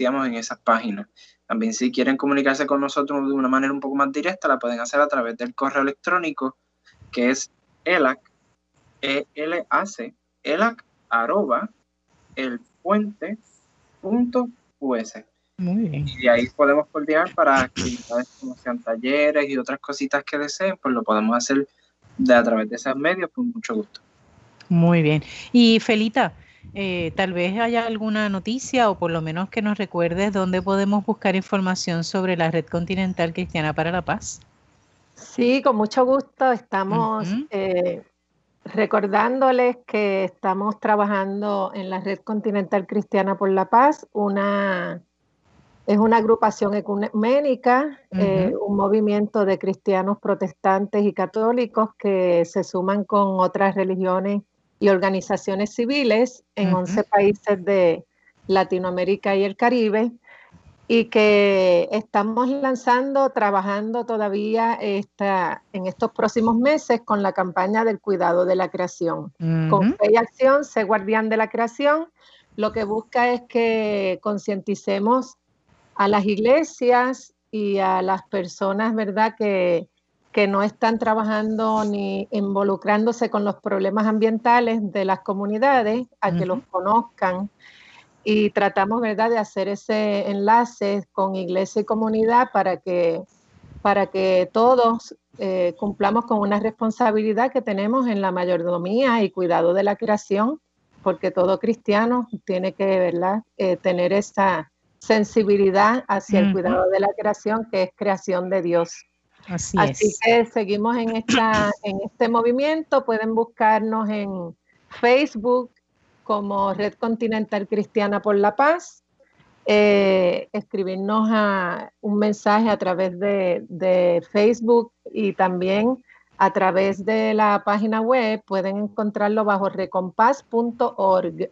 posteamos en esas páginas. También si quieren comunicarse con nosotros de una manera un poco más directa, la pueden hacer a través del correo electrónico que es elac, e l a c elac, arroba, el puente punto us. Muy bien. Y ahí podemos coordinar para actividades como sean talleres y otras cositas que deseen, pues lo podemos hacer de a través de esos medios con mucho gusto. Muy bien. Y Felita, eh, tal vez haya alguna noticia o por lo menos que nos recuerdes dónde podemos buscar información sobre la Red Continental Cristiana para la Paz. Sí, con mucho gusto. Estamos eh, recordándoles que estamos trabajando en la Red Continental Cristiana por la Paz, una es una agrupación ecuménica, eh, un movimiento de cristianos protestantes y católicos que se suman con otras religiones y organizaciones civiles en 11 países de Latinoamérica y el Caribe y que estamos lanzando, trabajando todavía esta, en estos próximos meses con la campaña del cuidado de la creación. Con fe y acción, sé guardián de la creación, lo que busca es que concienticemos a las iglesias y a las personas, ¿verdad?, que, que no están trabajando ni involucrándose con los problemas ambientales de las comunidades, a que los conozcan. Y tratamos, ¿verdad?, de hacer ese enlace con iglesia y comunidad para que, para que todos eh, cumplamos con una responsabilidad que tenemos en la mayordomía y cuidado de la creación, porque todo cristiano tiene que, ¿verdad?, eh, tener esa sensibilidad hacia el cuidado de la creación, que es creación de Dios. Así, que seguimos en, esta, en este movimiento. Pueden buscarnos en Facebook como Red Continental Cristiana por la Paz. Eh, escribirnos a un mensaje a través de, Facebook y también a través de la página web pueden encontrarlo bajo recompás.org.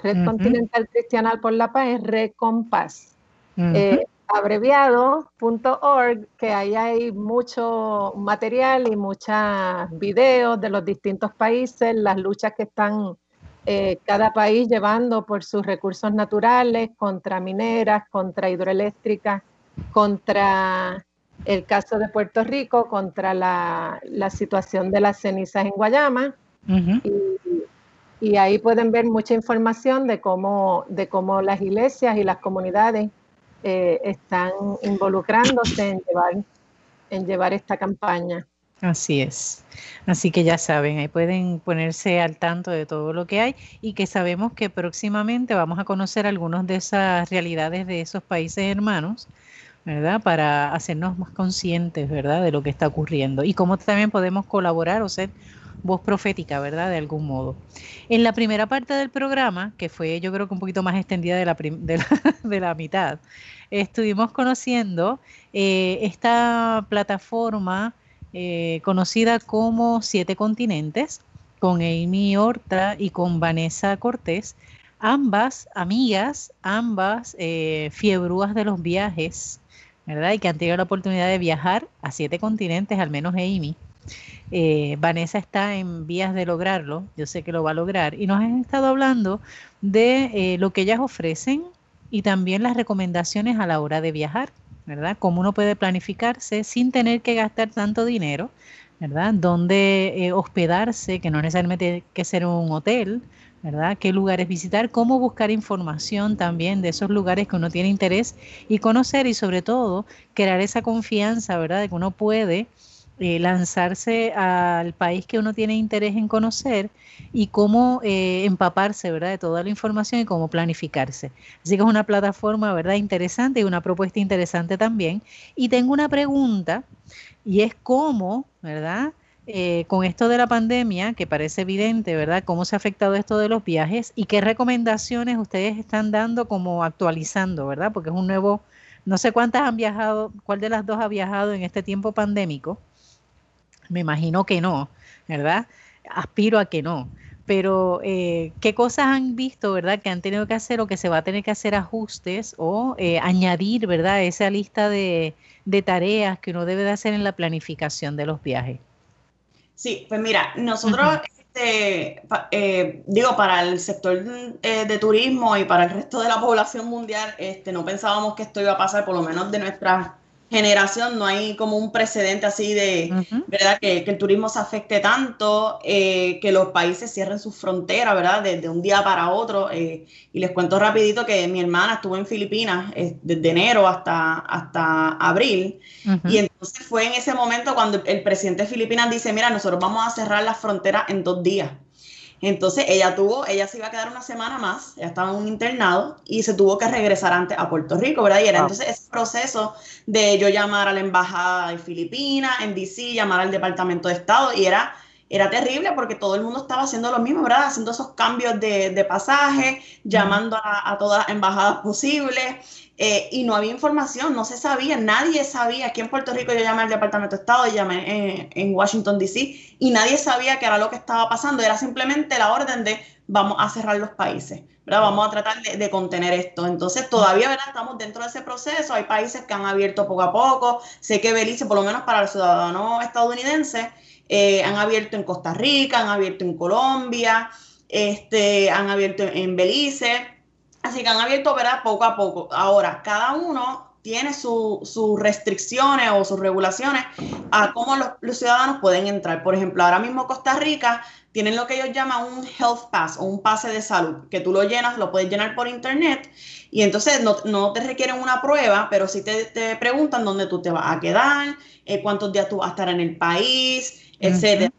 Red Continental Cristiana por la Paz es Recompás abreviado.org, que ahí hay mucho material y muchos videos de los distintos países, las luchas que están eh, cada país llevando por sus recursos naturales, contra mineras, contra hidroeléctricas, contra el caso de Puerto Rico, contra la, situación de las cenizas en Guayama. y, ahí pueden ver mucha información de cómo, de cómo las iglesias y las comunidades eh, están involucrándose en llevar, en llevar esta campaña. Así es. Así que ya saben, ahí pueden ponerse al tanto de todo lo que hay y que sabemos que próximamente vamos a conocer algunas de esas realidades de esos países hermanos, ¿verdad? Para hacernos más conscientes, ¿verdad? De lo que está ocurriendo y cómo también podemos colaborar o ser voz profética, ¿verdad? De algún modo. En la primera parte del programa, que fue yo creo que un poquito más extendida de la, de la, mitad, estuvimos conociendo eh, esta plataforma eh, conocida como Siete Continentes, con Amy Horta y con Vanessa Cortés, ambas amigas, ambas eh, fiebrúas de los viajes, ¿verdad? Y que han tenido la oportunidad de viajar a siete continentes, al menos Amy. Eh, Vanessa está en vías de lograrlo, yo sé que lo va a lograr, y nos han estado hablando de eh, lo que ellas ofrecen y también las recomendaciones a la hora de viajar, ¿verdad? Cómo uno puede planificarse sin tener que gastar tanto dinero, ¿verdad? Dónde eh, hospedarse, que no necesariamente tiene que ser un hotel, ¿verdad? ¿Qué lugares visitar? ¿Cómo buscar información también de esos lugares que uno tiene interés y conocer y sobre todo crear esa confianza, ¿verdad? De que uno puede eh, lanzarse al país que uno tiene interés en conocer y cómo eh, empaparse, ¿verdad? De toda la información y cómo planificarse. Así que es una plataforma, ¿verdad? Interesante y una propuesta interesante también. Y tengo una pregunta y es cómo, ¿verdad? Eh, con esto de la pandemia, que parece evidente, ¿verdad? ¿Cómo se ha afectado esto de los viajes y qué recomendaciones ustedes están dando como actualizando, ¿verdad? Porque es un nuevo, no sé cuántas han viajado, cuál de las dos ha viajado en este tiempo pandémico. Me imagino que no, ¿verdad? Aspiro a que no. Pero, eh, ¿qué cosas han visto, verdad, que han tenido que hacer o que se va a tener que hacer ajustes o eh, añadir, verdad, esa lista de, de tareas que uno debe de hacer en la planificación de los viajes? Sí, pues mira, nosotros, este, eh, digo, para el sector eh, de turismo y para el resto de la población mundial, este, no pensábamos que esto iba a pasar, por lo menos de nuestra generación no hay como un precedente así de, ¿verdad? Que, el turismo se afecte tanto, eh, que los países cierren sus fronteras, ¿verdad? Desde un día para otro. Eh, y les cuento rapidito que mi hermana estuvo en Filipinas eh, desde enero hasta, hasta abril. Y entonces fue en ese momento cuando el presidente de Filipinas dice, mira, nosotros vamos a cerrar las fronteras en dos días. Entonces ella tuvo, ella se iba a quedar una semana más, ella estaba en un internado y se tuvo que regresar antes a Puerto Rico, ¿verdad? Y era entonces ese proceso de yo llamar a la embajada de Filipinas, en DC, llamar al Departamento de Estado y era, era terrible porque todo el mundo estaba haciendo lo mismo, ¿verdad? Haciendo esos cambios de, de pasaje, llamando a, a todas las embajadas posibles. Eh, y no había información, no se sabía, nadie sabía. Aquí en Puerto Rico yo llamé al Departamento de Estado, y llamé en, Washington, D.C., y nadie sabía qué era lo que estaba pasando. Era simplemente la orden de vamos a cerrar los países, ¿verdad? Vamos a tratar de, contener esto. Entonces, todavía, ¿verdad? Estamos dentro de ese proceso. Hay países que han abierto poco a poco. Sé que Belice, por lo menos para el ciudadano estadounidense, eh, han abierto en Costa Rica, han abierto en Colombia, este, han abierto en Belice Así que han abierto, ¿verdad? Poco a poco. Ahora, cada uno tiene sus restricciones o sus regulaciones a cómo los, ciudadanos pueden entrar. Por ejemplo, ahora mismo Costa Rica tienen lo que ellos llaman un health pass o un pase de salud, que tú lo llenas, lo puedes llenar por internet y entonces no, te requieren una prueba, pero sí te, preguntan dónde tú te vas a quedar, eh, cuántos días tú vas a estar en el país, etcétera.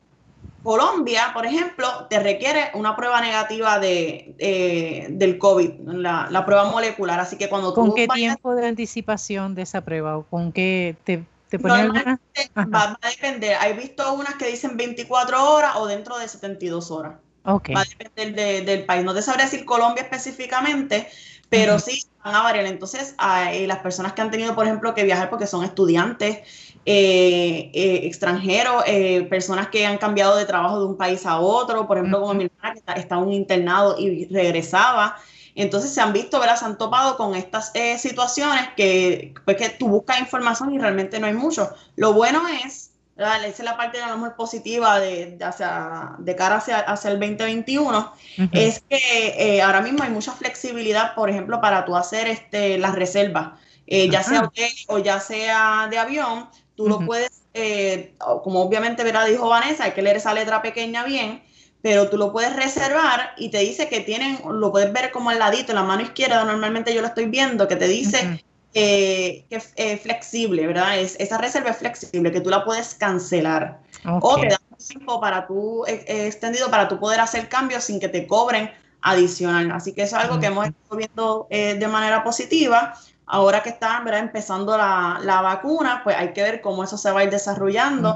Colombia, por ejemplo, te requiere una prueba negativa de, eh, del COVID, la, prueba molecular. Así que cuando ¿Con qué tiempo de anticipación de esa prueba? ¿O con qué te, te ponen va, va, a depender. Hay visto unas que dicen 24 horas o dentro de 72 horas. Okay. Va a depender del país. No te sabría decir Colombia específicamente, pero sí van a variar. Entonces, las personas que han tenido, por ejemplo, que viajar porque son estudiantes, eh, eh, extranjeros, eh, personas que han cambiado de trabajo de un país a otro, por ejemplo, como mi hermana que está, en un internado y regresaba. Entonces se han visto, ¿verdad? Se han topado con estas situaciones que, pues, que tú buscas información y realmente no hay mucho. Lo bueno es. Esa es la parte a lo mejor positiva de, hacia, de cara hacia, hacia el 2021, es que ahora mismo hay mucha flexibilidad, por ejemplo, para tú hacer este, las reservas. ya sea hotel o ya sea de avión, Tú lo puedes, eh, como obviamente verá, dijo Vanessa, hay que leer esa letra pequeña bien, pero tú lo puedes reservar y te dice que tienen, lo puedes ver como al ladito, en la mano izquierda, normalmente yo lo estoy viendo, que te dice eh, que es flexible, ¿verdad? Es, esa reserva es flexible, que tú la puedes cancelar. O te da un tiempo para tú, eh, extendido para tú poder hacer cambios sin que te cobren adicional. Así que eso es algo que hemos estado viendo de manera positiva ahora que está empezando la, vacuna, pues hay que ver cómo eso se va a ir desarrollando.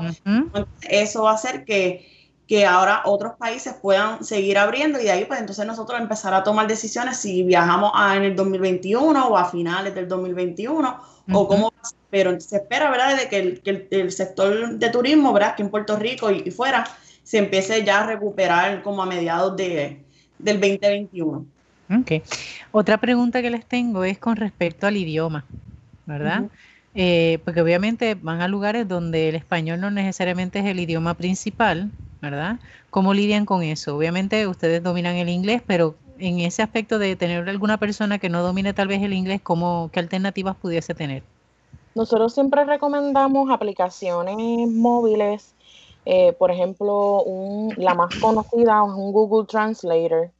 Eso va a hacer que, ahora otros países puedan seguir abriendo y de ahí pues entonces nosotros empezar a tomar decisiones si viajamos a, en el 2021 o a finales del 2021 o cómo pero se espera, ¿verdad?, de que el, sector de turismo, ¿verdad?, que en Puerto Rico y, fuera se empiece ya a recuperar como a mediados de, del 2021. Ok. Otra pregunta que les tengo es con respecto al idioma, ¿verdad? Eh, porque obviamente van a lugares donde el español no necesariamente es el idioma principal, ¿verdad? ¿Cómo lidian con eso? Obviamente ustedes dominan el inglés, pero en ese aspecto de tener alguna persona que no domine tal vez el inglés, ¿cómo, ¿qué alternativas pudiese tener? Nosotros siempre recomendamos aplicaciones móviles eh, por ejemplo, un, la más conocida es un Google Translator,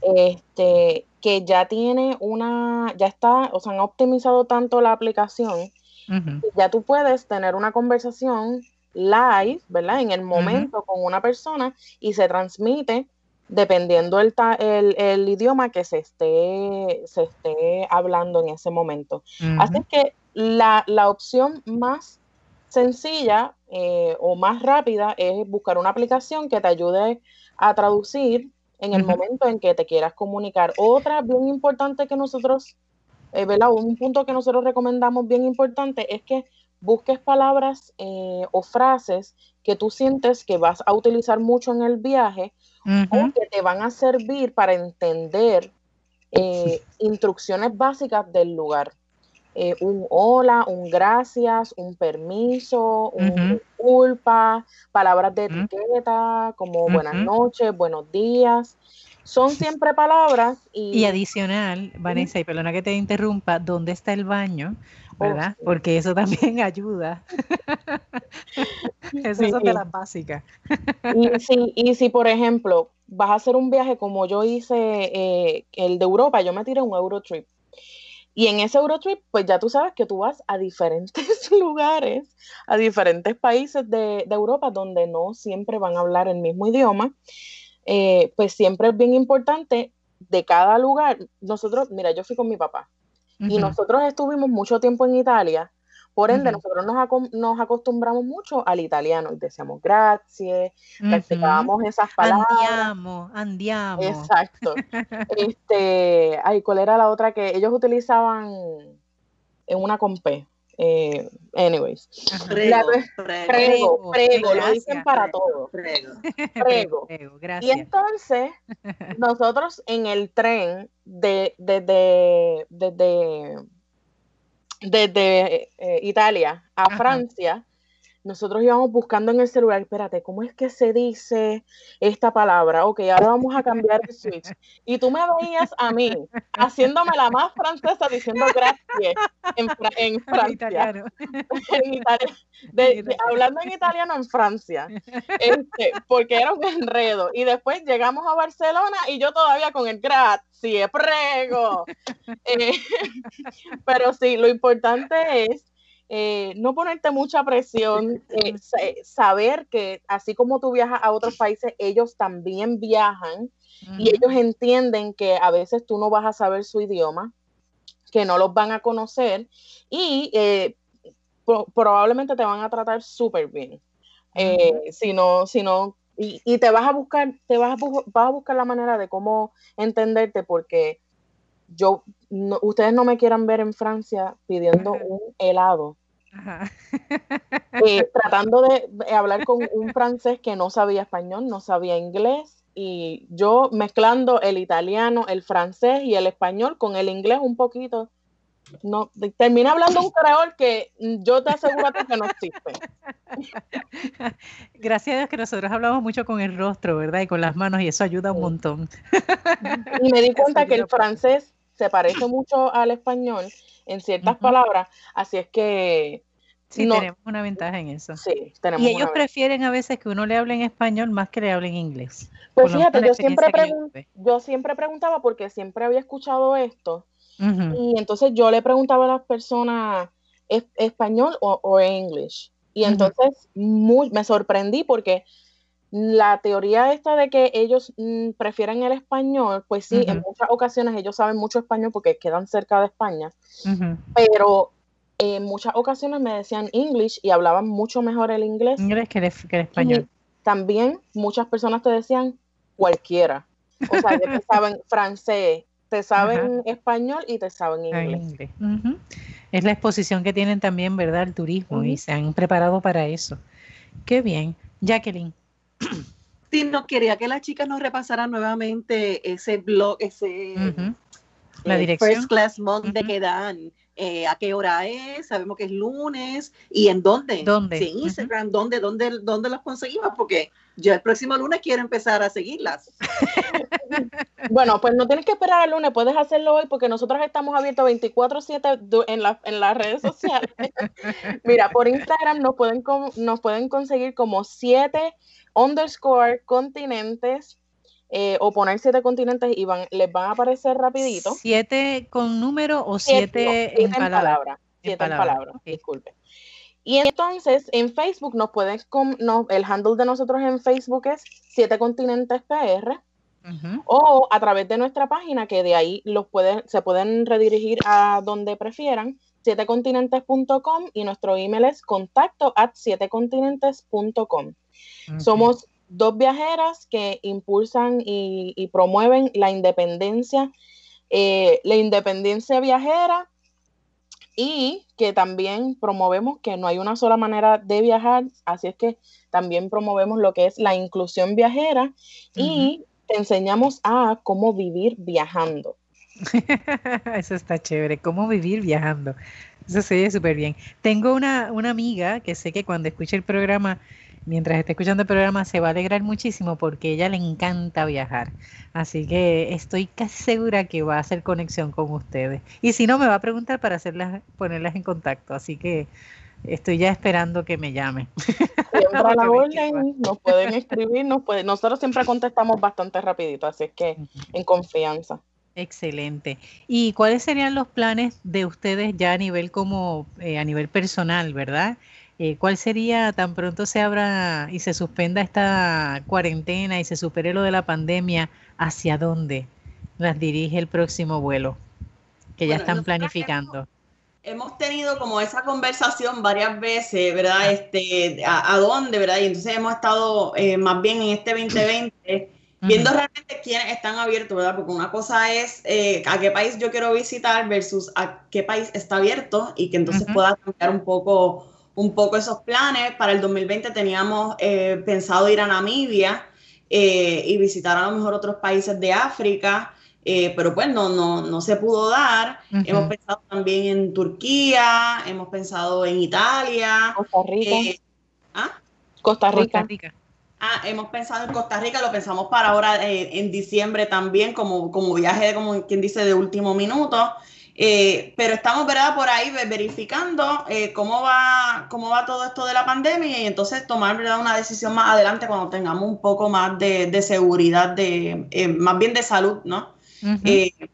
este, que ya tiene una, ya está, o sea, han optimizado tanto la aplicación, ya tú puedes tener una conversación live, ¿verdad? En el momento con una persona y se transmite dependiendo el, el, idioma que se esté, se esté hablando en ese momento. Así que la, la opción más sencilla eh, o más rápida es buscar una aplicación que te ayude a traducir en el momento en que te quieras comunicar. Otra bien importante que nosotros, eh, ¿verdad? Un punto que nosotros recomendamos bien importante es que busques palabras eh, o frases que tú sientes que vas a utilizar mucho en el viaje o que te van a servir para entender instrucciones básicas del lugar. Eh, un hola, un gracias, un permiso, un culpa, palabras de etiqueta como buenas noches, buenos días. Son siempre palabras y... Y adicional, Vanessa, y perdona que te interrumpa, ¿dónde está el baño? Oh, ¿Verdad? Porque eso también ayuda. eso es de las básicas. y, si, y si, por ejemplo, vas a hacer un viaje como yo hice eh, el de Europa, yo me tiré un Eurotrip y en ese Eurotrip, pues ya tú sabes que tú vas a diferentes lugares, a diferentes países de, Europa donde no siempre van a hablar el mismo idioma. Eh, pues siempre es bien importante de cada lugar. Nosotros, mira, yo fui con mi papá y nosotros estuvimos mucho tiempo en Italia por ende, nosotros nos, acostumbramos mucho al italiano y decíamos gracias, practicábamos esas palabras. Andiamo, andiamo. Exacto. este, ay, ¿cuál era la otra que ellos utilizaban en una compe? Eh, anyways. Prego, prego, prego, lo dicen para todo. Prego. Prego. Y entonces, nosotros en el tren de, de, de desde eh, Italia a Francia, nosotros íbamos buscando en el celular, espérate, ¿cómo es que se dice esta palabra? Ok, ahora vamos a cambiar el switch. Y tú me veías a mí haciéndome la más francesa diciendo gracias en, en Francia. en hablando en italiano en Francia. Este, porque era un enredo. Y después llegamos a Barcelona y yo todavía con el grazie, prego. Eh, pero sí, lo importante es eh, no ponerte mucha presión, eh, saber que así como tú viajas a otros países, ellos también viajan y ellos entienden que a veces tú no vas a saber su idioma, que no los van a conocer y eh, probablemente te van a tratar súper bien. si no, si no, y, te vas a buscar, te vas a, vas a buscar la manera de cómo entenderte porque yo, ustedes no me quieran ver en Francia pidiendo un helado. Eh, tratando de hablar con un francés que no sabía español, no sabía inglés, y yo mezclando el italiano, el francés y el español con el inglés un poquito. No, termina hablando un creol que yo te aseguro que no existe. Gracias a Dios que nosotros hablamos mucho con el rostro, ¿verdad? Y con las manos, y eso ayuda un montón. Y me di cuenta que el francés se parece mucho al español en ciertas palabras, así es que... Sí, tenemos una ventaja en eso. Sí, tenemos y ellos prefieren a veces que uno le hable en español más que le hable en inglés. Pues fíjate, yo siempre, yo siempre preguntaba porque siempre había escuchado esto y entonces yo le preguntaba a las personas ¿es español o, o inglés? Y entonces me sorprendí porque la teoría esta de que ellos mm, prefieren el español, pues sí, en muchas ocasiones ellos saben mucho español porque quedan cerca de España, pero en muchas ocasiones me decían English y hablaban mucho mejor el inglés. Inglés que el, español. también muchas personas te decían cualquiera. O sea, que te saben francés, te saben español y te saben inglés. Es la exposición que tienen también, ¿verdad? El turismo y se han preparado para eso. Qué bien. Jacqueline. Sí, no quería que las chicas nos repasaran nuevamente ese blog, ese la eh, dirección. First Class Monday que dan eh, a qué hora es, sabemos que es lunes y en dónde. ¿Dónde? en Instagram, ¿dónde, dónde, dónde los conseguimos? Porque yo el próximo lunes quiero empezar a seguirlas. bueno, pues no tienes que esperar al lunes, puedes hacerlo hoy porque nosotros estamos abiertos 24/7 en, en las redes sociales. Mira, por Instagram nos pueden, nos pueden conseguir como 7 underscore continentes eh, o poner siete continentes y van, les van a aparecer rapidito. ¿Siete con número o siete, en, palabra? Siete en palabra, disculpe. Y entonces en Facebook nos pueden, no, el handle de nosotros en Facebook es Siete Continentes PR. O a través de nuestra página, que de ahí los pueden, se pueden redirigir a donde prefieran, sietecontinentes.com y nuestro email es contacto at sietecontinentes.com. Somos dos viajeras que impulsan y, promueven la independencia, eh, la independencia viajera y que también promovemos que no hay una sola manera de viajar, así es que también promovemos lo que es la inclusión viajera y te enseñamos a cómo vivir viajando. Eso está chévere, cómo vivir viajando. Eso se oye súper bien. Tengo una, una amiga que sé que cuando escuche el programa mientras esté escuchando el programa se va a alegrar muchísimo porque a ella le encanta viajar. Así que estoy casi segura que va a hacer conexión con ustedes. Y si no, me va a preguntar para hacerlas, ponerlas en contacto. Así que estoy ya esperando que me llame. Siempre la orden, nos pueden escribir, nos pueden, nosotros siempre contestamos bastante rapidito, así que en confianza. Excelente. ¿Y cuáles serían los planes de ustedes ya a nivel como eh, a nivel personal, verdad? Eh, ¿Cuál sería tan pronto se abra y se suspenda esta cuarentena y se supere lo de la pandemia? ¿Hacia dónde las dirige el próximo vuelo? Que ya están planificando. Hemos, tenido como esa conversación varias veces, ¿verdad? Ah. Este, a, dónde, ¿verdad? Y entonces hemos estado eh, más bien en este 2020 viendo realmente quiénes están abiertos, ¿verdad? Porque una cosa es eh, a qué país yo quiero visitar versus a qué país está abierto y que entonces pueda cambiar un poco un poco esos planes. Para el 2020 teníamos eh, pensado ir a Namibia eh, y visitar a lo mejor otros países de África, eh, pero pues no, no, no se pudo dar. Hemos pensado también en Turquía, hemos pensado en Italia. Costa Rica. ¿ah? Costa Rica. Ah, hemos pensado en Costa Rica, lo pensamos para ahora en diciembre también, como, como viaje, como quien dice, de último minuto. Eh, pero estamos, ¿verdad? Por ahí verificando eh, cómo, va, cómo va todo esto de la pandemia y entonces tomar, ¿verdad? Una decisión más adelante cuando tengamos un poco más de, seguridad, de, eh, más bien de salud, ¿no?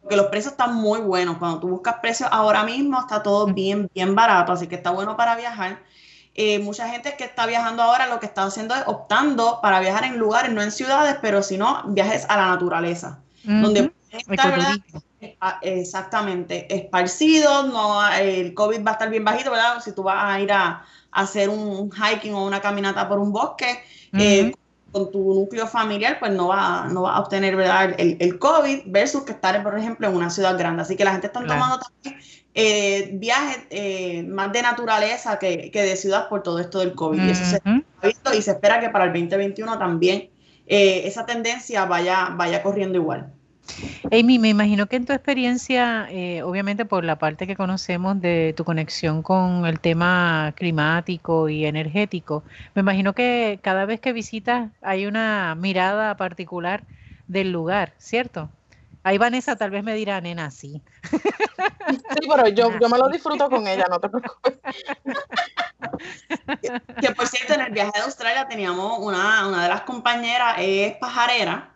porque los precios están muy buenos. Cuando tú buscas precios ahora mismo está todo bien, bien barato, así que está bueno para viajar. mucha gente que está viajando ahora lo que está haciendo es optando para viajar en lugares, no en ciudades, pero sino viajes a la naturaleza, donde Exactamente, esparcido, no, el COVID va a estar bien bajito, ¿verdad? Si tú vas a ir a, hacer un hiking o una caminata por un bosque eh, con tu núcleo familiar, pues no va, no va a obtener ¿verdad? El, COVID versus que estar, por ejemplo, en una ciudad grande. Así que la gente está tomando también eh, viajes eh, más de naturaleza que, de ciudad por todo esto del COVID. Y eso se ha visto y se espera que para el 2021 también esa tendencia vaya, vaya corriendo igual. Amy, me imagino que en tu experiencia, eh, obviamente por la parte que conocemos de tu conexión con el tema climático y energético, me imagino que cada vez que visitas hay una mirada particular del lugar, ¿cierto? Ahí Vanessa tal vez me dirá, nena, sí. Sí, pero yo, yo me lo disfruto con ella, no te preocupes. Que, por cierto, en el viaje de Australia teníamos una, una de las compañeras, es pajarera,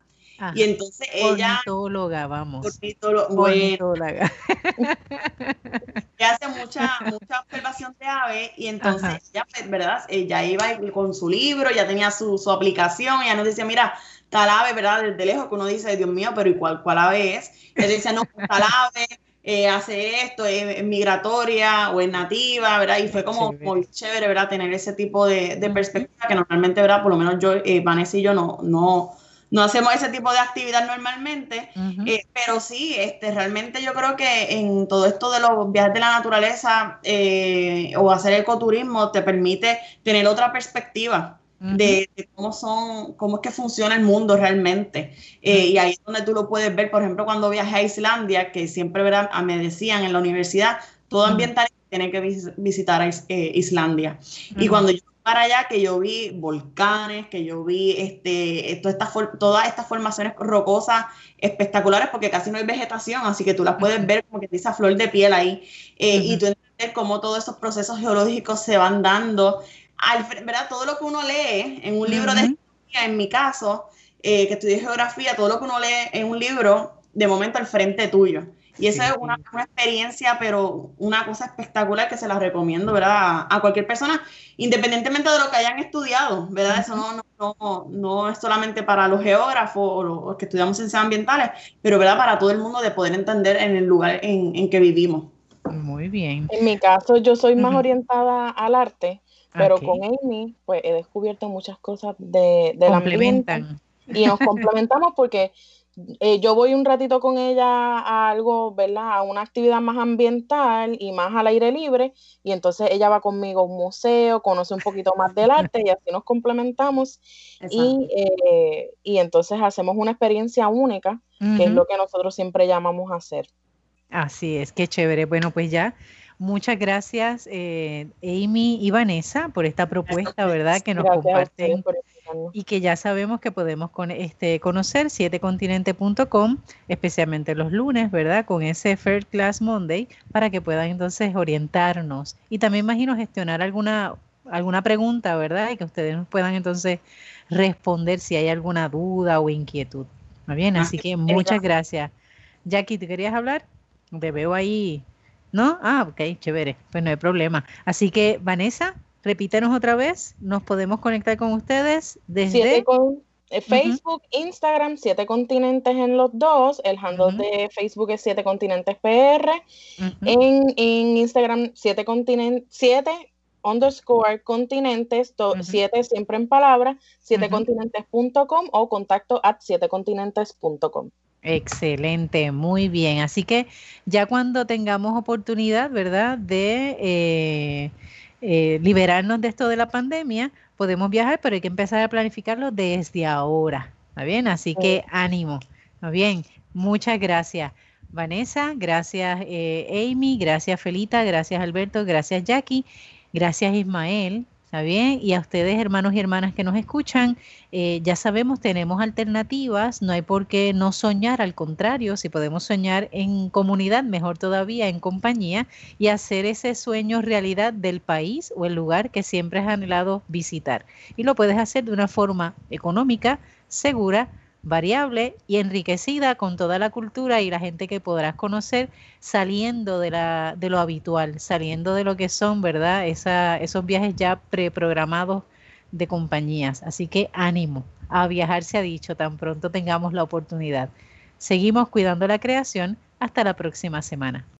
y entonces ella... Ornitóloga, vamos. Ornitóloga. ella hace mucha, mucha observación de aves y entonces ella, pues, ¿verdad? Ella iba con su libro, ya tenía su, su aplicación, ella nos decía, mira, tal ave, ¿verdad? Desde lejos que uno dice, Dios mío, pero ¿y cuál, cuál ave es? Ella decía, no, pues, tal ave eh, hace esto, es, migratoria o es nativa, ¿verdad? Y fue como muy chévere, ¿verdad? Tener ese tipo de, de perspectiva que normalmente, ¿verdad? Por lo menos yo, eh, Vanessa y yo no, no no hacemos ese tipo de actividad normalmente, eh, pero sí, este, realmente yo creo que en todo esto de los viajes de la naturaleza eh, o hacer ecoturismo te permite tener otra perspectiva. de, cómo son, cómo es que funciona el mundo realmente. Eh, y ahí es donde tú lo puedes ver, por ejemplo, cuando viajé a Islandia, que siempre ¿verdad? me decían en la universidad, todo ambiental tiene que visitar eh, Islandia. Y cuando yo para allá, que yo vi volcanes, que yo vi este, todas estas formaciones rocosas espectaculares, porque casi no hay vegetación, así que tú las puedes ver como que esa flor de piel ahí, eh, y tú entender cómo todos esos procesos geológicos se van dando. Al, ¿verdad? Todo lo que uno lee en un libro de geografía, en mi caso, eh, que estudié geografía, todo lo que uno lee en un libro, de momento al frente tuyo. Y esa es una, experiencia, pero una cosa espectacular que se la recomiendo, ¿verdad? A, cualquier persona, independientemente de lo que hayan estudiado, ¿verdad? Eso no, no, no, es solamente para los geógrafos o los que estudiamos ciencias ambientales, pero, ¿verdad? Para todo el mundo de poder entender en el lugar en, que vivimos. Muy bien. En mi caso, yo soy más orientada al arte, pero con Amy, pues he descubierto muchas cosas de, de Complementan. y nos complementamos porque eh, yo voy un ratito con ella a algo, ¿verdad? A una actividad más ambiental y más al aire libre, y entonces ella va conmigo a un museo, conoce un poquito más del arte y así nos complementamos. Y, eh, y, entonces hacemos una experiencia única, que es lo que nosotros siempre llamamos hacer. Así es, qué chévere. Bueno, pues ya. Muchas gracias, eh, Amy y Vanessa, por esta propuesta, ¿verdad? Que nos comparten y que ya sabemos que podemos con, este, conocer sietecontinente.com, especialmente los lunes, ¿verdad? Con ese Fair Class Monday, para que puedan entonces orientarnos y también imagino gestionar alguna, alguna pregunta, ¿verdad? Y que ustedes nos puedan entonces responder si hay alguna duda o inquietud. Muy bien, así que muchas gracias. Jackie, ¿te querías hablar? Te veo ahí. ¿No? Ah, ok, chévere. Pues no hay problema. Así que, Vanessa, Repítenos otra vez, nos podemos conectar con ustedes desde eh, Facebook, Instagram, Siete Continentes en los dos. El handle de Facebook es Siete Continentes PR. en, Instagram, Siete Continentes, Siete underscore continentes, siete siempre en palabras, sietecontinentes.com o contacto at sietecontinentes.com. Excelente, muy bien. Así que ya cuando tengamos oportunidad, ¿verdad? De eh, eh, liberarnos de esto de la pandemia, podemos viajar, pero hay que empezar a planificarlo desde ahora. ¿Está bien? Así que ánimo. ¿Está bien? Muchas gracias. Vanessa, gracias eh, Amy, gracias Felita, gracias Alberto, gracias Jackie, gracias Ismael, ¿Está bien? Y a ustedes, hermanos y hermanas que nos escuchan, eh, ya sabemos, tenemos alternativas, no hay por qué no soñar, al contrario, si podemos soñar en comunidad, mejor todavía en compañía, y hacer ese sueño realidad del país o el lugar que siempre has anhelado visitar. Y lo puedes hacer de una forma económica, segura, variable y enriquecida con toda la cultura y la gente que podrás conocer saliendo de, la, de lo habitual, saliendo de lo que son, ¿verdad? Esa, esos viajes ya preprogramados de compañías. Así que ánimo, a viajar se ha dicho, tan pronto tengamos la oportunidad. Seguimos cuidando la creación. Hasta la próxima semana.